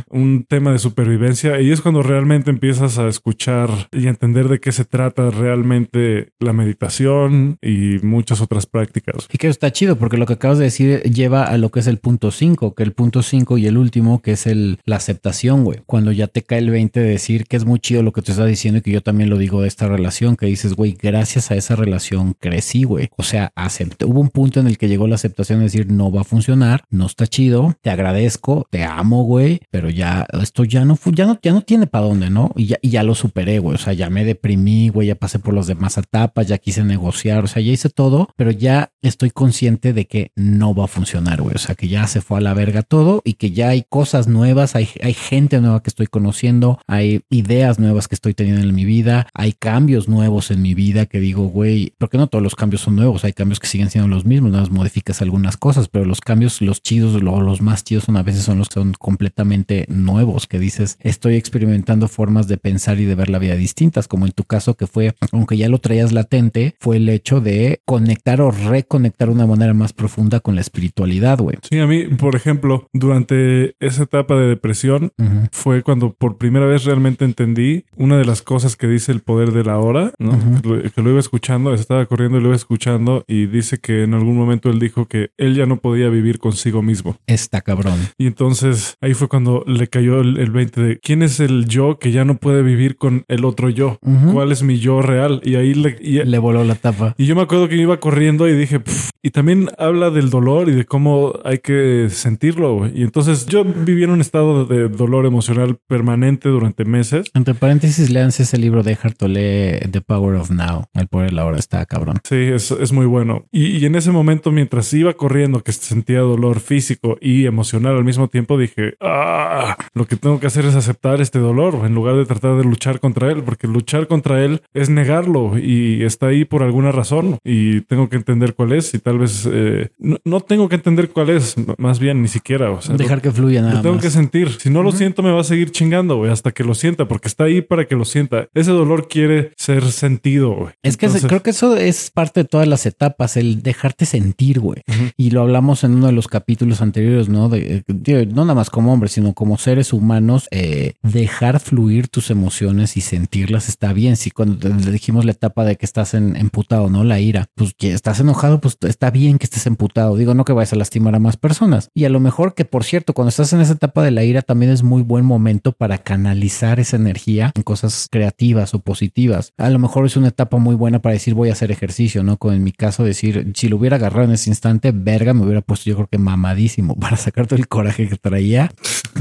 Speaker 1: un tema de supervivencia, ahí es cuando realmente empiezas a escuchar y a entender de qué se trata realmente la meditación y muchas otras prácticas.
Speaker 2: Y que está chido porque lo que acabas de decir lleva a lo que es el punto 5, que el punto 5 y el último que es el la aceptación, güey. Cuando ya te cae el 20 de decir que es muy chido lo que te estás diciendo y que yo también lo digo de esta relación, que dices, güey, gracias a esa relación crecí, güey. O sea, acepté. Hubo un punto en el que llegó la aceptación de decir, no va a funcionar, no está chido, te agradezco, te amo, güey, pero ya esto ya no ya no ya no tiene para dónde, ¿no? Y ya y ya lo superé, güey. O sea, ya me deprimí, güey, ya pasé por las demás etapas, ya quise negociar, o sea, ya hice todo, pero ya estoy consciente de que no va a funcionar, güey. O sea, que ya se fue a la verga todo y que ya hay cosas nuevas, hay, hay gente nueva que estoy conociendo, hay ideas nuevas que estoy teniendo en mi vida, hay cambios nuevos en mi vida que digo, güey, porque no todos los cambios son nuevos, hay cambios que siguen siendo los mismos, nada más modificas algunas cosas, pero los cambios, los chidos, lo- los más chidos son a veces son los que son completamente nuevos, que dices, estoy experimentando formas de pensar y de ver la vida distintas, como en tu caso que fue, aunque ya lo traías latente, fue el hecho de conectar o reconectar de una manera más profunda con la espiritualidad, güey.
Speaker 1: Sí, a mí, por ejemplo, durante esa etapa de depresión, fue cuando por primera vez realmente entendí una de las cosas que dice el poder de la hora, que, lo, que lo iba escuchando, estaba corriendo y lo iba escuchando y dice que en algún momento él dijo que él ya no podía vivir consigo mismo.
Speaker 2: Está cabrón.
Speaker 1: Y entonces ahí fue cuando le cayó el, el 20 de quién es el yo que ya no puede vivir con el otro yo. ¿Cuál es mi yo real? Y ahí le, y-
Speaker 2: Le voló la tapa.
Speaker 1: y yo me acuerdo que iba corriendo y dije, "Pf". y también habla del dolor y de cómo hay que sentirlo. güey. Y entonces yo viví en un estado de dolor emocional permanente durante meses.
Speaker 2: Entre paréntesis, léanse ese libro de Eckhart Tolle, The Power of Now. El poder de la hora está cabrón.
Speaker 1: Sí, es, es muy bueno. Y, y en ese momento, mientras iba corriendo, que sentía dolor físico y emocional al mismo tiempo, dije, ah, lo que tengo que hacer es aceptar este dolor en lugar de tratar de luchar contra él, porque luchar contra él es negarlo y está ahí por alguna razón y tengo que entender cuál es y tal vez eh, no, no tengo que entender cuál es, más bien ni siquiera. O sea,
Speaker 2: Dejar
Speaker 1: lo-
Speaker 2: que fluya
Speaker 1: lo
Speaker 2: nada
Speaker 1: tengo
Speaker 2: más.
Speaker 1: que sentir. Si no lo siento, me va a seguir chingando, güey, hasta que lo sienta, porque está ahí para que lo sienta. Ese dolor quiere ser sentido, güey.
Speaker 2: Es que
Speaker 1: Entonces-
Speaker 2: creo que eso es parte de todas las etapas, el dejarte sentir, güey. Y lo hablamos en uno de los capítulos anteriores, ¿no? De, eh, no nada más como hombres, sino como seres humanos, eh, dejar fluir tus emociones y sentirlas está bien. Si cuando te- le dijimos la etapa de que estás en, emputado, ¿no? La ira, pues que estás enojado, pues está bien que estés emputado. Digo, no que vayas a lastimar a más personas. Y a lo mejor que, por cierto, cuando estás en esa etapa de la ira, también es muy buen momento para canalizar esa energía en cosas creativas o positivas. A lo mejor es una etapa muy buena para decir voy a hacer ejercicio, ¿no? Como en mi caso decir, si lo hubiera agarrado en ese instante, verga, me hubiera puesto yo creo que mamadísimo para sacar todo el coraje que traía.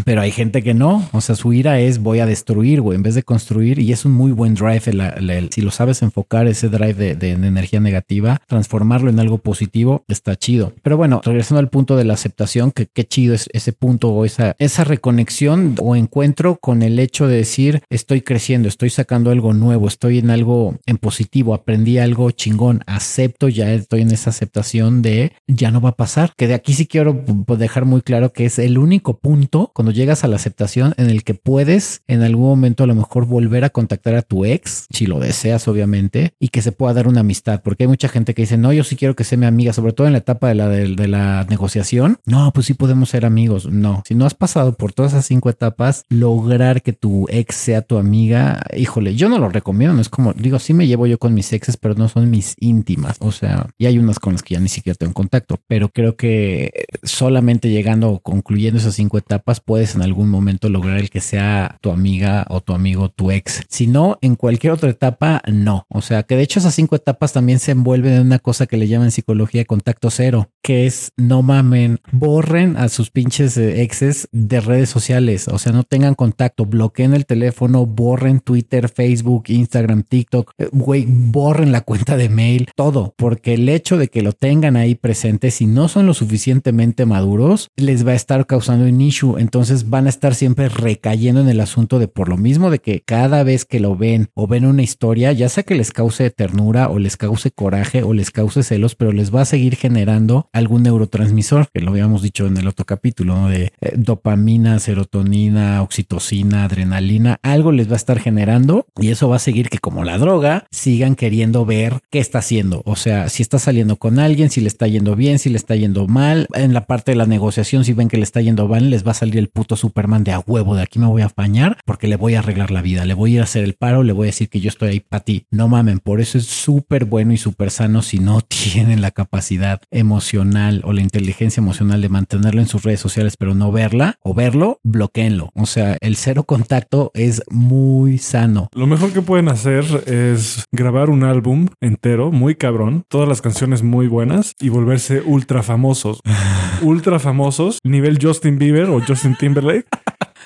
Speaker 2: Pero hay gente que no, o sea, su ira es voy a destruir, güey, en vez de construir. Y es un muy buen drive. si lo sabes enfocar, ese drive de energía negativa, transformarlo en algo positivo, está chido. Pero bueno, regresando al punto de la aceptación, que qué chido es ese punto o esa, esa reconexión o encuentro con el hecho de decir estoy creciendo, estoy sacando algo nuevo, estoy en algo en positivo, aprendí algo chingón, acepto, ya estoy en esa aceptación de ya no va a pasar. Que de aquí sí quiero pues, dejar muy claro que es el único punto cuando llegas a la aceptación en el que puedes en algún momento a lo mejor volver a contactar a tu ex, si lo deseas obviamente, y que se pueda dar una amistad, porque hay mucha gente que dice, no, yo sí quiero que sea mi amiga, sobre todo en la etapa de la, de, la negociación. No, pues sí podemos ser amigos. No, si no has pasado por todas esas cinco etapas, lograr que tu ex sea tu amiga, híjole, yo no lo recomiendo, es como, digo, sí me llevo yo con mis exes, pero no son mis íntimas, o sea, y hay unas con las que ya ni siquiera tengo contacto, pero creo que solamente llegando o concluyendo esas cinco etapas, puedes en algún momento lograr el que sea tu amiga o tu amigo, tu ex. Si no, en cualquier otra etapa, no. O sea, que de hecho esas cinco etapas también se envuelven en una cosa que le llaman psicología contacto cero, que es no mamen, borren a sus pinches eh, exes de redes sociales. O sea, no tengan contacto, bloqueen el teléfono, borren Twitter, Facebook, Instagram, TikTok, eh, güey, borren la cuenta de mail, todo, porque el hecho de que lo tengan ahí presente, si no son lo suficientemente maduros, les va a estar causando un issue. Entonces van a estar siempre recayendo en el asunto de por lo mismo de que cada vez que lo ven o ven una historia, ya sea que les cause ternura o les cause coraje o les cause celos, pero les va a seguir generando algún neurotransmisor, que lo habíamos dicho en el otro capítulo, de eh, dopamina, serotonina, oxitocina, adrenalina, algo les va a estar generando y eso va a seguir que como la droga sigan queriendo ver qué está haciendo. O sea, si está saliendo con alguien, si le está yendo bien, si le está yendo mal. En la parte de la negociación, si ven que le está yendo mal, les va a salir el puto Superman de a huevo. De aquí me voy a bañar porque le voy a arreglar la vida. Le voy a ir a hacer el paro, le voy a decir que yo estoy ahí para ti. No mamen, por eso es súper bueno y súper sano si no tienen la capacidad emocional o la inteligencia emocional de mantenerlo en sus redes sociales, pero no verla o verlo, bloqueenlo. O sea, el cero contacto es muy sano.
Speaker 1: Lo mejor que pueden hacer es grabar un álbum entero, muy cabrón, todas las canciones muy buenas y volverse ultra famosos. ultra famosos, nivel Justin Bieber o Justin Timberlake.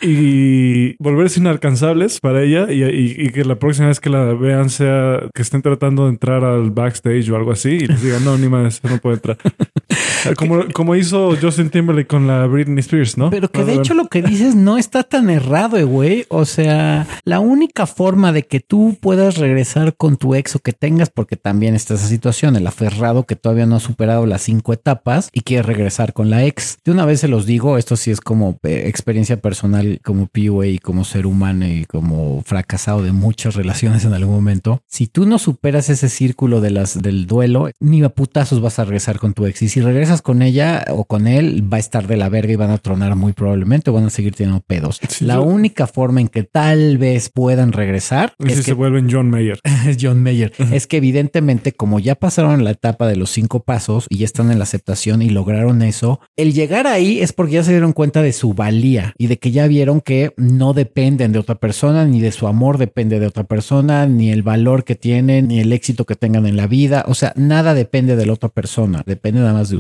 Speaker 1: Y volverse inalcanzables para ella y, y- y que la próxima vez que la vean sea que estén tratando de entrar al backstage o algo así y les digan, no, ni más, no puede entrar. como, como hizo Justin Timberlake con la Britney Spears, ¿no?
Speaker 2: Pero que de hecho lo que dices no está tan errado, eh, güey. O sea, la única forma de que tú puedas regresar con tu ex o que tengas, porque también está esa situación, el aferrado que todavía no ha superado las cinco etapas y quiere regresar con la ex. De una vez se los digo, esto sí es como eh, experiencia personal como PUA y como ser humano y como fracasado de muchas relaciones en algún momento. Si tú no superas ese círculo de las del duelo, ni a putazos vas a regresar con tu ex. Y si regresas con ella o con él, va a estar de la verga y van a tronar muy probablemente o van a seguir teniendo pedos.
Speaker 1: Sí,
Speaker 2: la
Speaker 1: yo-
Speaker 2: única forma en que tal vez puedan regresar
Speaker 1: si
Speaker 2: es
Speaker 1: se
Speaker 2: que
Speaker 1: vuelven John Mayer.
Speaker 2: es John Mayer. Es que evidentemente, como ya pasaron la etapa de los cinco pasos y ya están en la aceptación y lograron eso, el llegar ahí es porque ya se dieron cuenta de su valía y de que ya vieron que no dependen de otra persona, ni de su amor depende de otra persona, ni el valor que tienen, ni el éxito que tengan en la vida. O sea, nada depende de la otra persona, depende nada más de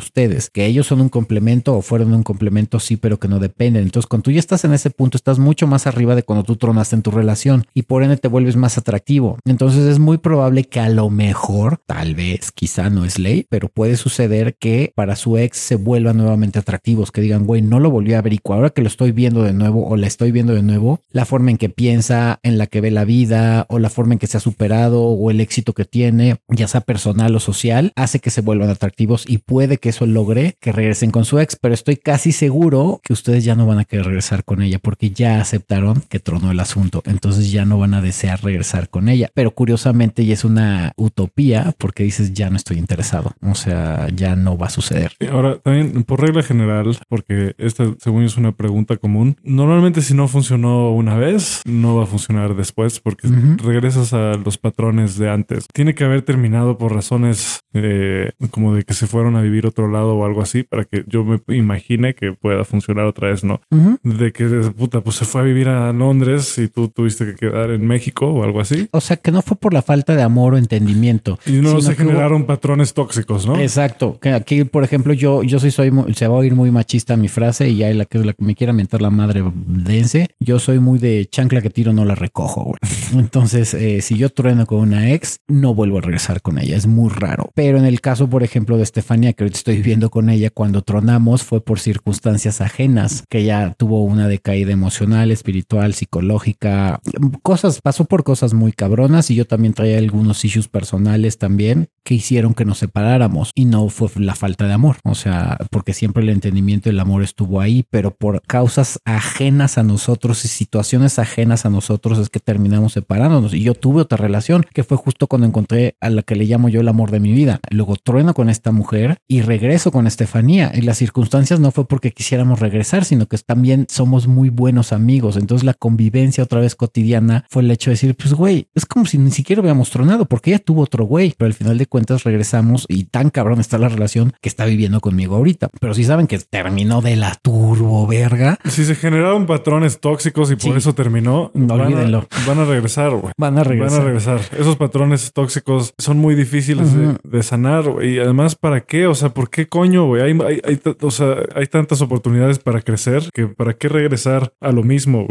Speaker 2: que ellos son un complemento o fueron un complemento, sí, pero que no dependen. Entonces, cuando tú ya estás en ese punto, estás mucho más arriba de cuando tú tronaste en tu relación y por ende te vuelves más atractivo. Entonces, es muy probable que a lo mejor, tal vez, quizá no es ley, pero puede suceder que para su ex se vuelvan nuevamente atractivos, que digan, güey, no lo volví a ver y ahora que lo estoy viendo de nuevo o la estoy viendo de nuevo, la forma en que piensa, en la que ve la vida o la forma en que se ha superado o el éxito que tiene, ya sea personal o social, hace que se vuelvan atractivos y puede que eso logre que regresen con su ex, pero estoy casi seguro que ustedes ya no van a querer regresar con ella porque ya aceptaron que tronó el asunto, entonces ya no van a desear regresar con ella, pero curiosamente ya es una utopía porque dices ya no estoy interesado, o sea, ya no va a suceder.
Speaker 1: Ahora, también por regla general, porque esta según es una pregunta común, normalmente si no funcionó una vez, no va a funcionar después porque regresas a los patrones de antes. Tiene que haber terminado por razones eh, como de que se fueron a vivir otro lado o algo así para que yo me imagine que pueda funcionar otra vez, ¿no? De que puta, pues se fue a vivir a Londres y tú tuviste que quedar en México o algo así.
Speaker 2: O sea, que no fue por la falta de amor o entendimiento.
Speaker 1: Y no se generaron patrones tóxicos, ¿no?
Speaker 2: Exacto. Que aquí, por ejemplo, yo, yo soy, soy, se va a oír muy machista mi frase y ya la que, la que me quiera mentar la madre dense. Yo soy muy de chancla que tiro, no la recojo, güey. Entonces, eh, si yo trueno con una ex, no vuelvo a regresar con ella. Es muy raro. Pero en el caso, por ejemplo, de Estefania, que ahorita estoy viviendo con ella, cuando tronamos fue por circunstancias ajenas, que ella tuvo una decaída emocional, espiritual, psicológica, cosas, pasó por cosas muy cabronas y yo también traía algunos issues personales también que hicieron que nos separáramos y no fue la falta de amor. O sea, porque siempre el entendimiento y el amor estuvo ahí, pero por causas ajenas a nosotros y situaciones ajenas a nosotros es que terminamos separándonos. Y yo tuve otra relación que fue justo cuando encontré a la que le llamo yo el amor de mi vida. Luego trueno con esta mujer y regreso con Estefanía. Y las circunstancias no fue porque quisiéramos regresar, sino que también somos muy buenos amigos. Entonces la convivencia otra vez cotidiana fue el hecho de decir, pues güey, es como si ni siquiera hubiéramos tronado porque ella tuvo otro güey, pero al final de cuentas regresamos y tan cabrón está la relación que está viviendo conmigo ahorita. Pero si saben que terminó de la turbo verga.
Speaker 1: Si se generaron patrones tóxicos y por eso terminó,
Speaker 2: no olvídenlo.
Speaker 1: Van a regresar, güey.
Speaker 2: Van a regresar.
Speaker 1: Van a regresar. Esos patrones tóxicos son muy difíciles de, sanar, Y además, ¿para qué? O sea, ¿por qué coño, güey? Hay, hay, o sea, hay tantas oportunidades para crecer que para qué regresar a lo mismo.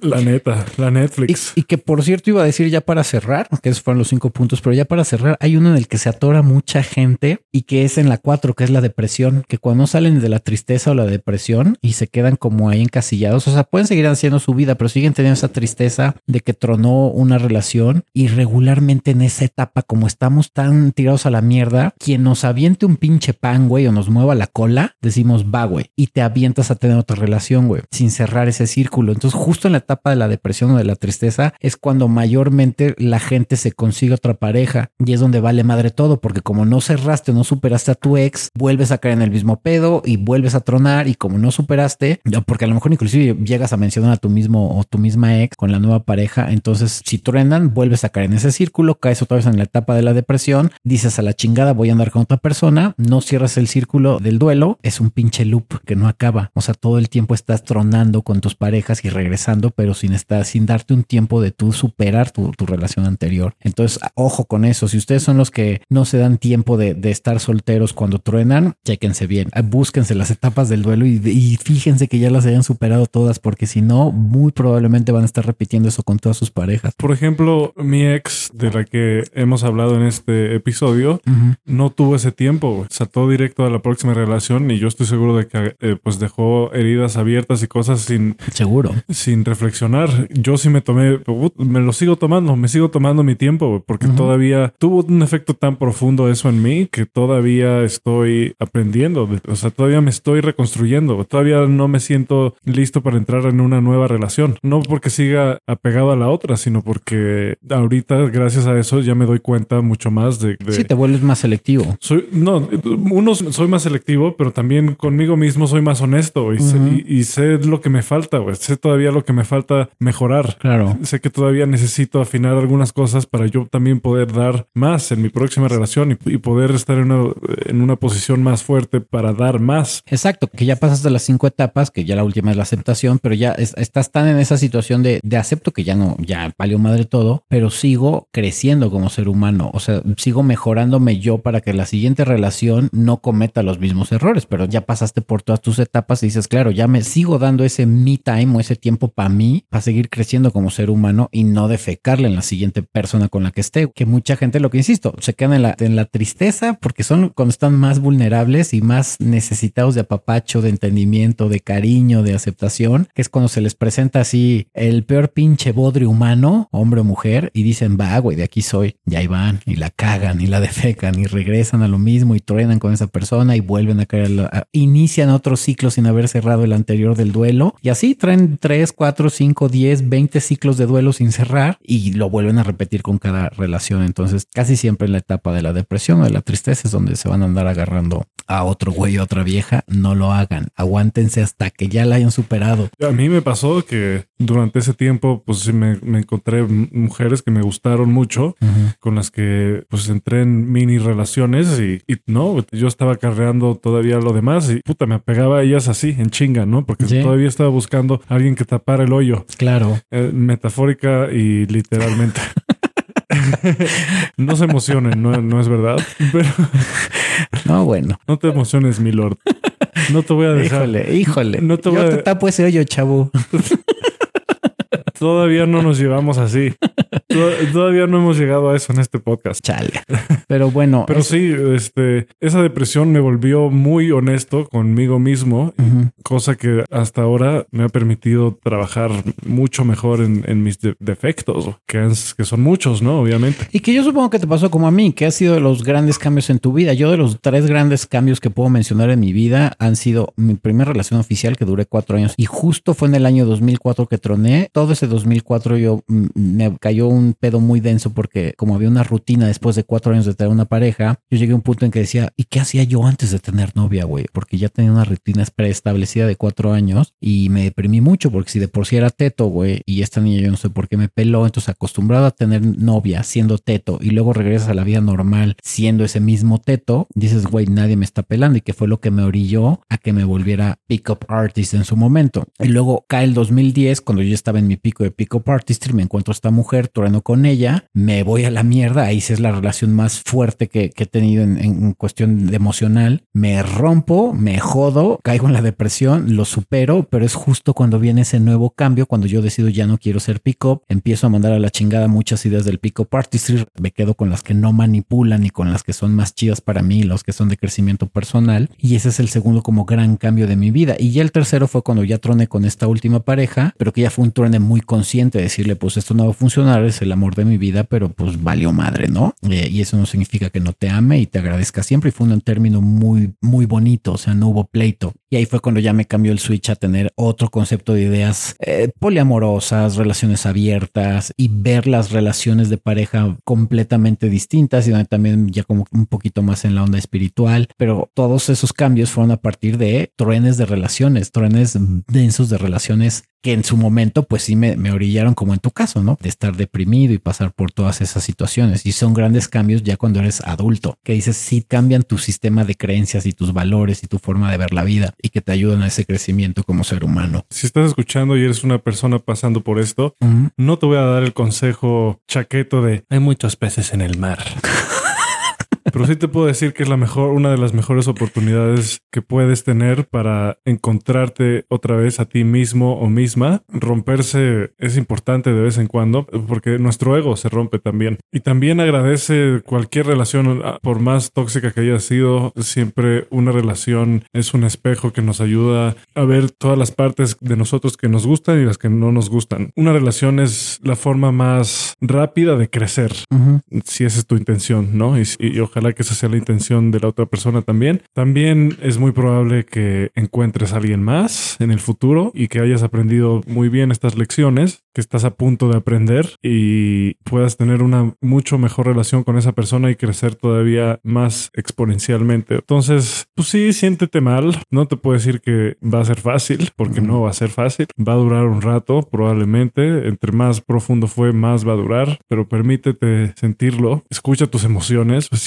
Speaker 1: La neta, la Netflix.
Speaker 2: Y, que por cierto iba a decir ya para cerrar, que esos fueron los cinco puntos, pero ya para cerrar, hay uno en el que se atora mucha gente y que es en la cuatro, que es la depresión, que cuando salen de la tristeza o la depresión y se quedan como ahí encasillados, o sea, pueden seguir haciendo su vida, pero siguen teniendo esa tristeza de que tronó una relación y regularmente en esa etapa, como estamos tan tirados a la mierda, quien nos aviente un pinche pan, güey, o nos mueva la cola, decimos, va, güey, y te avientas a tener otra relación, güey, sin cerrar ese círculo. Entonces, justo en la etapa de la depresión o de la tristeza es cuando mayormente la gente se consigue otra pareja y es donde vale madre todo, porque como no cerraste, no superaste a tu ex, vuelves a caer en el mismo pedo y vuelves a tronar y como no superaste, porque a lo mejor inclusive llegas a mencionar a tu mismo o tu misma ex con la nueva pareja, entonces si truenan, vuelves a caer en ese círculo, caes otra vez en la etapa de la depresión, dices a la chingada voy a andar con otra persona, no cierras el círculo del duelo, es un pinche loop que no acaba, o sea, todo el tiempo estás tronando con tus parejas y regresando, pero sin estar, sin darte un tiempo de tú superar tu, relación anterior. Entonces, ojo con eso, si ustedes son los que no se dan tiempo de, estar solteros cuando truenan, chéquense bien, búsquense las etapas del duelo y, y fíjense que ya las hayan superado todas, porque si no, muy probablemente van a estar repitiendo eso con todas sus parejas.
Speaker 1: Por ejemplo, mi ex, de la que hemos hablado en este episodio, no tuvo ese tiempo, saltó directo a la próxima relación y yo estoy seguro de que eh, pues dejó heridas abiertas y cosas sin...
Speaker 2: Seguro.
Speaker 1: Sin reflexionar. Yo sí me tomé, me lo sigo tomando, me sigo tomando mi tiempo, porque todavía tuvo un efecto tan profundo eso en mí que todavía estoy aprendiendo, o sea, todavía me estoy reconstruyendo, todavía no me siento listo para entrar en una nueva relación. No porque siga apegado a la otra, sino porque ahorita, gracias a eso, ya me doy cuenta mucho más de... de
Speaker 2: sí, te vuelves más selectivo.
Speaker 1: Soy, no, uno soy más selectivo, pero también conmigo mismo soy más honesto y, sé, y, sé, lo que me falta, güey. Sé todavía lo que me falta mejorar.
Speaker 2: Claro.
Speaker 1: Sé que todavía necesito afinar algunas cosas para yo también poder dar más en mi próxima relación y, poder estar en una, en una posición más fuerte para dar más.
Speaker 2: Exacto, que ya pasas de las cinco etapas, que ya la última es la aceptación, pero ya estás tan en esa situación de, de acepto que ya no, ya valió madre todo, pero sigo creciendo como ser humano. O sea, sigo mejorándome yo para que la siguiente relación no cometa los mismos errores, pero ya pasaste por todas tus etapas y dices, claro, ya me sigo dando ese me time o ese tiempo para mí, para seguir creciendo como ser humano y no defecarle en la siguiente persona con la que esté. Que mucha gente, lo que insisto, se quedan en la, en la tristeza porque son cuando están más vulnerables y más necesitados de apapacho, de entendimiento, de cariño, de aceptación, que es cuando se les presenta así el peor pinche bodre humano, hombre o mujer, y dicen, va, güey, de aquí soy. Y ahí van y la cagan y la defecan y regresan a lo mismo y truenan con esa persona y vuelven a caer. inician otro ciclo sin haber cerrado el anterior del duelo y así traen 3, 4, 5, 10, 20 ciclos de duelo sin cerrar y lo vuelven a repetir con cada relación. Entonces, casi siempre en la etapa de la depresión o de la tristeza es donde se van a andar agarrando a otro güey o otra vieja. No lo hagan. Aguántense hasta que ya la hayan superado.
Speaker 1: A mí me pasó que durante ese tiempo, pues me, me encontré mujeres que me gustaron mucho, con las que pues entré en mini relaciones y, no, yo estaba carreando todavía lo demás y puta, me apegaba a ellas así, en chinga, ¿no? Porque todavía estaba buscando a alguien que tapara el hoyo.
Speaker 2: Claro.
Speaker 1: Eh, metafórica y literalmente. no se emocionen, no, no es verdad. Pero
Speaker 2: no, bueno.
Speaker 1: No te emociones, mi lord. No te voy a dejar.
Speaker 2: Híjole, híjole. No te voy Yo te tapo ese hoyo, chavo.
Speaker 1: Todavía no nos llevamos así. Todavía no hemos llegado a eso en este podcast.
Speaker 2: Chale. Pero bueno.
Speaker 1: Pero sí, este, esa depresión me volvió muy honesto conmigo mismo, cosa que hasta ahora me ha permitido trabajar mucho mejor en, mis defectos, que, que son muchos, ¿no? Obviamente.
Speaker 2: Y que yo supongo que te pasó como a mí, que ha sido de los grandes cambios en tu vida. Yo de los tres grandes cambios que puedo mencionar en mi vida han sido mi primera relación oficial que duré cuatro años y justo fue en el año 2004 que troné. Todo ese 2004 yo mm, me cayó un pedo muy denso porque como había una rutina después de cuatro años de tener una pareja, yo llegué a un punto en que decía, ¿y qué hacía yo antes de tener novia, güey? Porque ya tenía una rutina preestablecida de cuatro años y me deprimí mucho porque si de por sí era teto, güey, y esta niña yo no sé por qué me peló, entonces acostumbrado a tener novia siendo teto y luego regresas a la vida normal siendo ese mismo teto, dices, güey, nadie me está pelando y que fue lo que me orilló a que me volviera pick-up artist en su momento. Y luego cae el 2010 cuando yo estaba en mi pico de pick-up artist y me encuentro a esta mujer, con ella, me voy a la mierda, ahí sí es la relación más fuerte que, he tenido en, cuestión de emocional, me rompo, me jodo, caigo en la depresión, lo supero, pero es justo cuando viene ese nuevo cambio, cuando yo decido ya no quiero ser pick-up, empiezo a mandar a la chingada muchas ideas del pick-up artistry, me quedo con las que no manipulan y con las que son más chidas para mí, los que son de crecimiento personal, y ese es el segundo como gran cambio de mi vida. Y ya el tercero fue cuando ya troné con esta última pareja, pero que ya fue un truene muy consciente de decirle, pues esto no va a funcionar, es el amor de mi vida, pero pues valió madre, ¿no? Eh, y eso no significa que no te ame y te agradezca siempre. Y fue un término muy, muy bonito, o sea, no hubo pleito. Y ahí fue cuando ya me cambió el switch a tener otro concepto de ideas eh, poliamorosas, relaciones abiertas y ver las relaciones de pareja completamente distintas y donde también ya como un poquito más en la onda espiritual. Pero todos esos cambios fueron a partir de truenes de relaciones, truenes densos de relaciones que en su momento pues sí me, me, orillaron como en tu caso, ¿no? De estar deprimido y pasar por todas esas situaciones. Y son grandes cambios ya cuando eres adulto, que dices sí cambian tu sistema de creencias y tus valores y tu forma de ver la vida y que te ayudan a ese crecimiento como ser humano.
Speaker 1: Si estás escuchando y eres una persona pasando por esto, no te voy a dar el consejo chaqueto de hay muchos peces en el mar. Pero sí te puedo decir que es la mejor, una de las mejores oportunidades que puedes tener para encontrarte otra vez a ti mismo o misma. Romperse es importante de vez en cuando porque nuestro ego se rompe también. Y también agradece cualquier relación, por más tóxica que haya sido, siempre una relación es un espejo que nos ayuda a ver todas las partes de nosotros que nos gustan y las que no nos gustan. Una relación es la forma más rápida de crecer, si esa es tu intención, ¿no? Y, y ojalá que esa sea la intención de la otra persona también. También es muy probable que encuentres a alguien más en el futuro y que hayas aprendido muy bien estas lecciones que estás a punto de aprender y puedas tener una mucho mejor relación con esa persona y crecer todavía más exponencialmente. Entonces, pues sí, siéntete mal. No te puedo decir que va a ser fácil, porque no va a ser fácil. Va a durar un rato, probablemente. Entre más profundo fue, más va a durar, pero permítete sentirlo. Escucha tus emociones, pues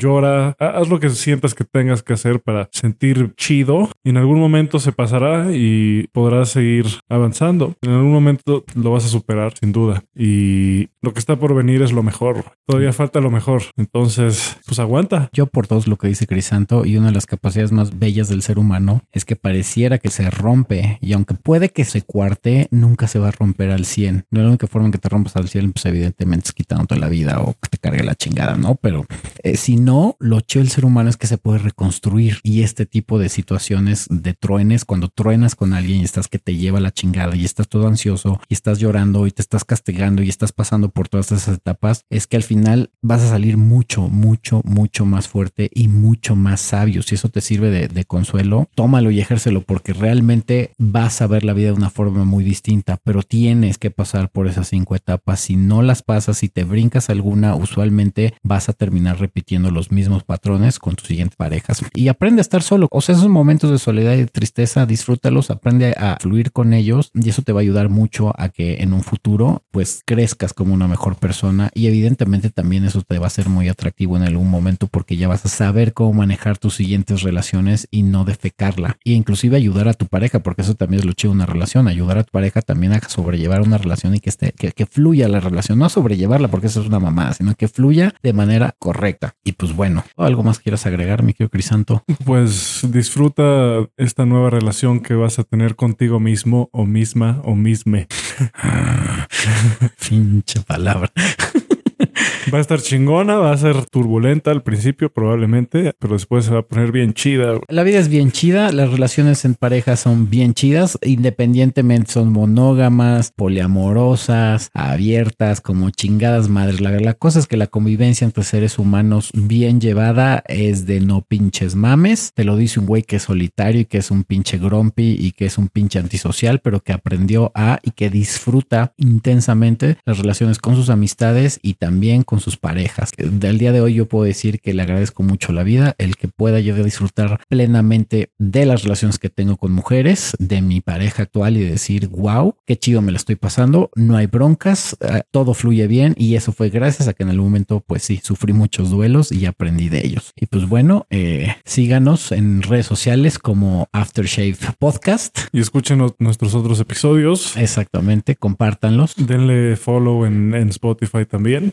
Speaker 1: llora, haz lo que sientas que tengas que hacer para sentir chido. En algún momento se pasará y podrás seguir avanzando. En algún momento lo vas a superar, sin duda. Y lo que está por venir es lo mejor. Todavía falta lo mejor. Entonces, pues aguanta.
Speaker 2: Yo por todos lo que dice Crisanto y una de las capacidades más bellas del ser humano es que pareciera que se rompe y aunque puede que se cuarte, nunca se va a romper al 100. No es la única forma en que te rompas al 100, pues evidentemente es quitándote la vida o que te cargue la chingada, ¿no? Pero eh, si no, lo chido del ser humano es que se puede reconstruir y este tipo de situaciones de truenes, cuando truenas con alguien y estás que te lleva la chingada y estás todo ansioso y estás llorando y te estás castigando y estás pasando por todas esas etapas, es que al final vas a salir mucho, mucho, mucho más fuerte y mucho más sabio. Si eso te sirve de, consuelo, tómalo y ejércelo porque realmente vas a ver la vida de una forma muy distinta, pero tienes que pasar por esas cinco etapas. Si no las pasas y te brincas alguna, usualmente vas a terminar repitiendo los mismos patrones con tus siguientes parejas. Y aprende a estar solo. O sea, esos momentos de soledad y de tristeza, disfrútalos, aprende a fluir con ellos y eso te va a ayudar mucho a que en un futuro pues crezcas como una mejor persona y evidentemente también eso te va a ser muy atractivo en algún momento porque ya vas a saber cómo manejar tus siguientes relaciones y no defecarla e inclusive ayudar a tu pareja porque eso también es lo chido de una relación, ayudar a tu pareja también a sobrellevar una relación y que esté, que, fluya la relación, no sobrellevarla porque eso es una mamada, sino que fluya de manera correcta. Y pues bueno, ¿algo más quieras agregar, mi querido Crisanto?
Speaker 1: Pues disfruta esta nueva relación que vas a tener contigo mismo o misma o misme.
Speaker 2: Pinche palabra.
Speaker 1: Va a estar chingona, va a ser turbulenta al principio probablemente, pero después se va a poner bien chida.
Speaker 2: La vida es bien chida, las relaciones en pareja son bien chidas, independientemente son monógamas, poliamorosas, abiertas, como chingadas madres. La, la cosa es que la convivencia entre seres humanos bien llevada es de no pinches mames. Te lo dice un güey que es solitario y que es un pinche grumpy y que es un pinche antisocial, pero que aprendió a y que disfruta intensamente las relaciones con sus amistades y también con sus parejas. Del día de hoy yo puedo decir que le agradezco mucho la vida, el que pueda yo disfrutar plenamente de las relaciones que tengo con mujeres, de mi pareja actual y decir, wow, qué chido me la estoy pasando, no hay broncas, eh, todo fluye bien y eso fue gracias a que en el momento pues sí, sufrí muchos duelos y aprendí de ellos. Y pues bueno, eh, síganos en redes sociales como Aftershave Podcast.
Speaker 1: Y escuchen nuestros otros episodios.
Speaker 2: Exactamente, compártanlos.
Speaker 1: Denle follow en, en Spotify también.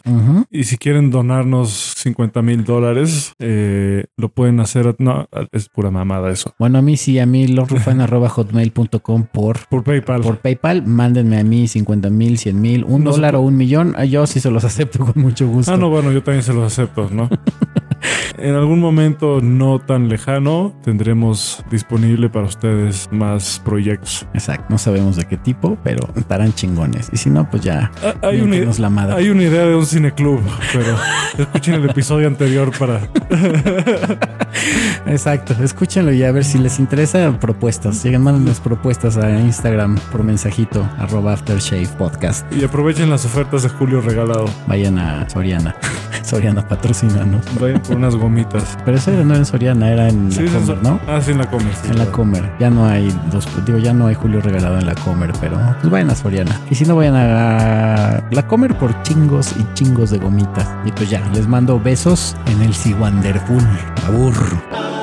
Speaker 1: Y si quieren donarnos 50 mil dólares, eh, lo pueden hacer. No, es pura mamada eso.
Speaker 2: Bueno, a mí sí, a mí hotmail.com por,
Speaker 1: por PayPal.
Speaker 2: Por PayPal, mándenme a mí 50 mil, 100 mil, un dólar o un millón. Yo sí se los acepto con mucho gusto.
Speaker 1: Ah, no, bueno, yo también se los acepto, ¿no? en algún momento no tan lejano tendremos disponible para ustedes más proyectos.
Speaker 2: Exacto, no sabemos de qué tipo, pero estarán chingones. Y si no, pues ya
Speaker 1: ah, hay, una, la madre. hay una idea de un cineclub, pero escuchen el episodio anterior para...
Speaker 2: Exacto, escúchenlo y a ver si les interesa propuestas. Lleguen, mándenles propuestas a Instagram por mensajito, arroba aftershave podcast.
Speaker 1: Y aprovechen las ofertas de Julio regalado.
Speaker 2: Vayan a Soriana. Soriana patrocina, ¿no?
Speaker 1: Vayan por unas gomitas.
Speaker 2: Pero eso no era en Soriana, era en la Comer, ¿no?
Speaker 1: Ah, sí, en la Comer.
Speaker 2: en la Comer. Ya no hay dos, digo, ya no hay Julio regalado en la Comer, pero pues vayan a Soriana. Y si no vayan a la Comer por chingos y chingos de gomitas. Y pues ya, les mando besos en el Si Wonderful. Abur.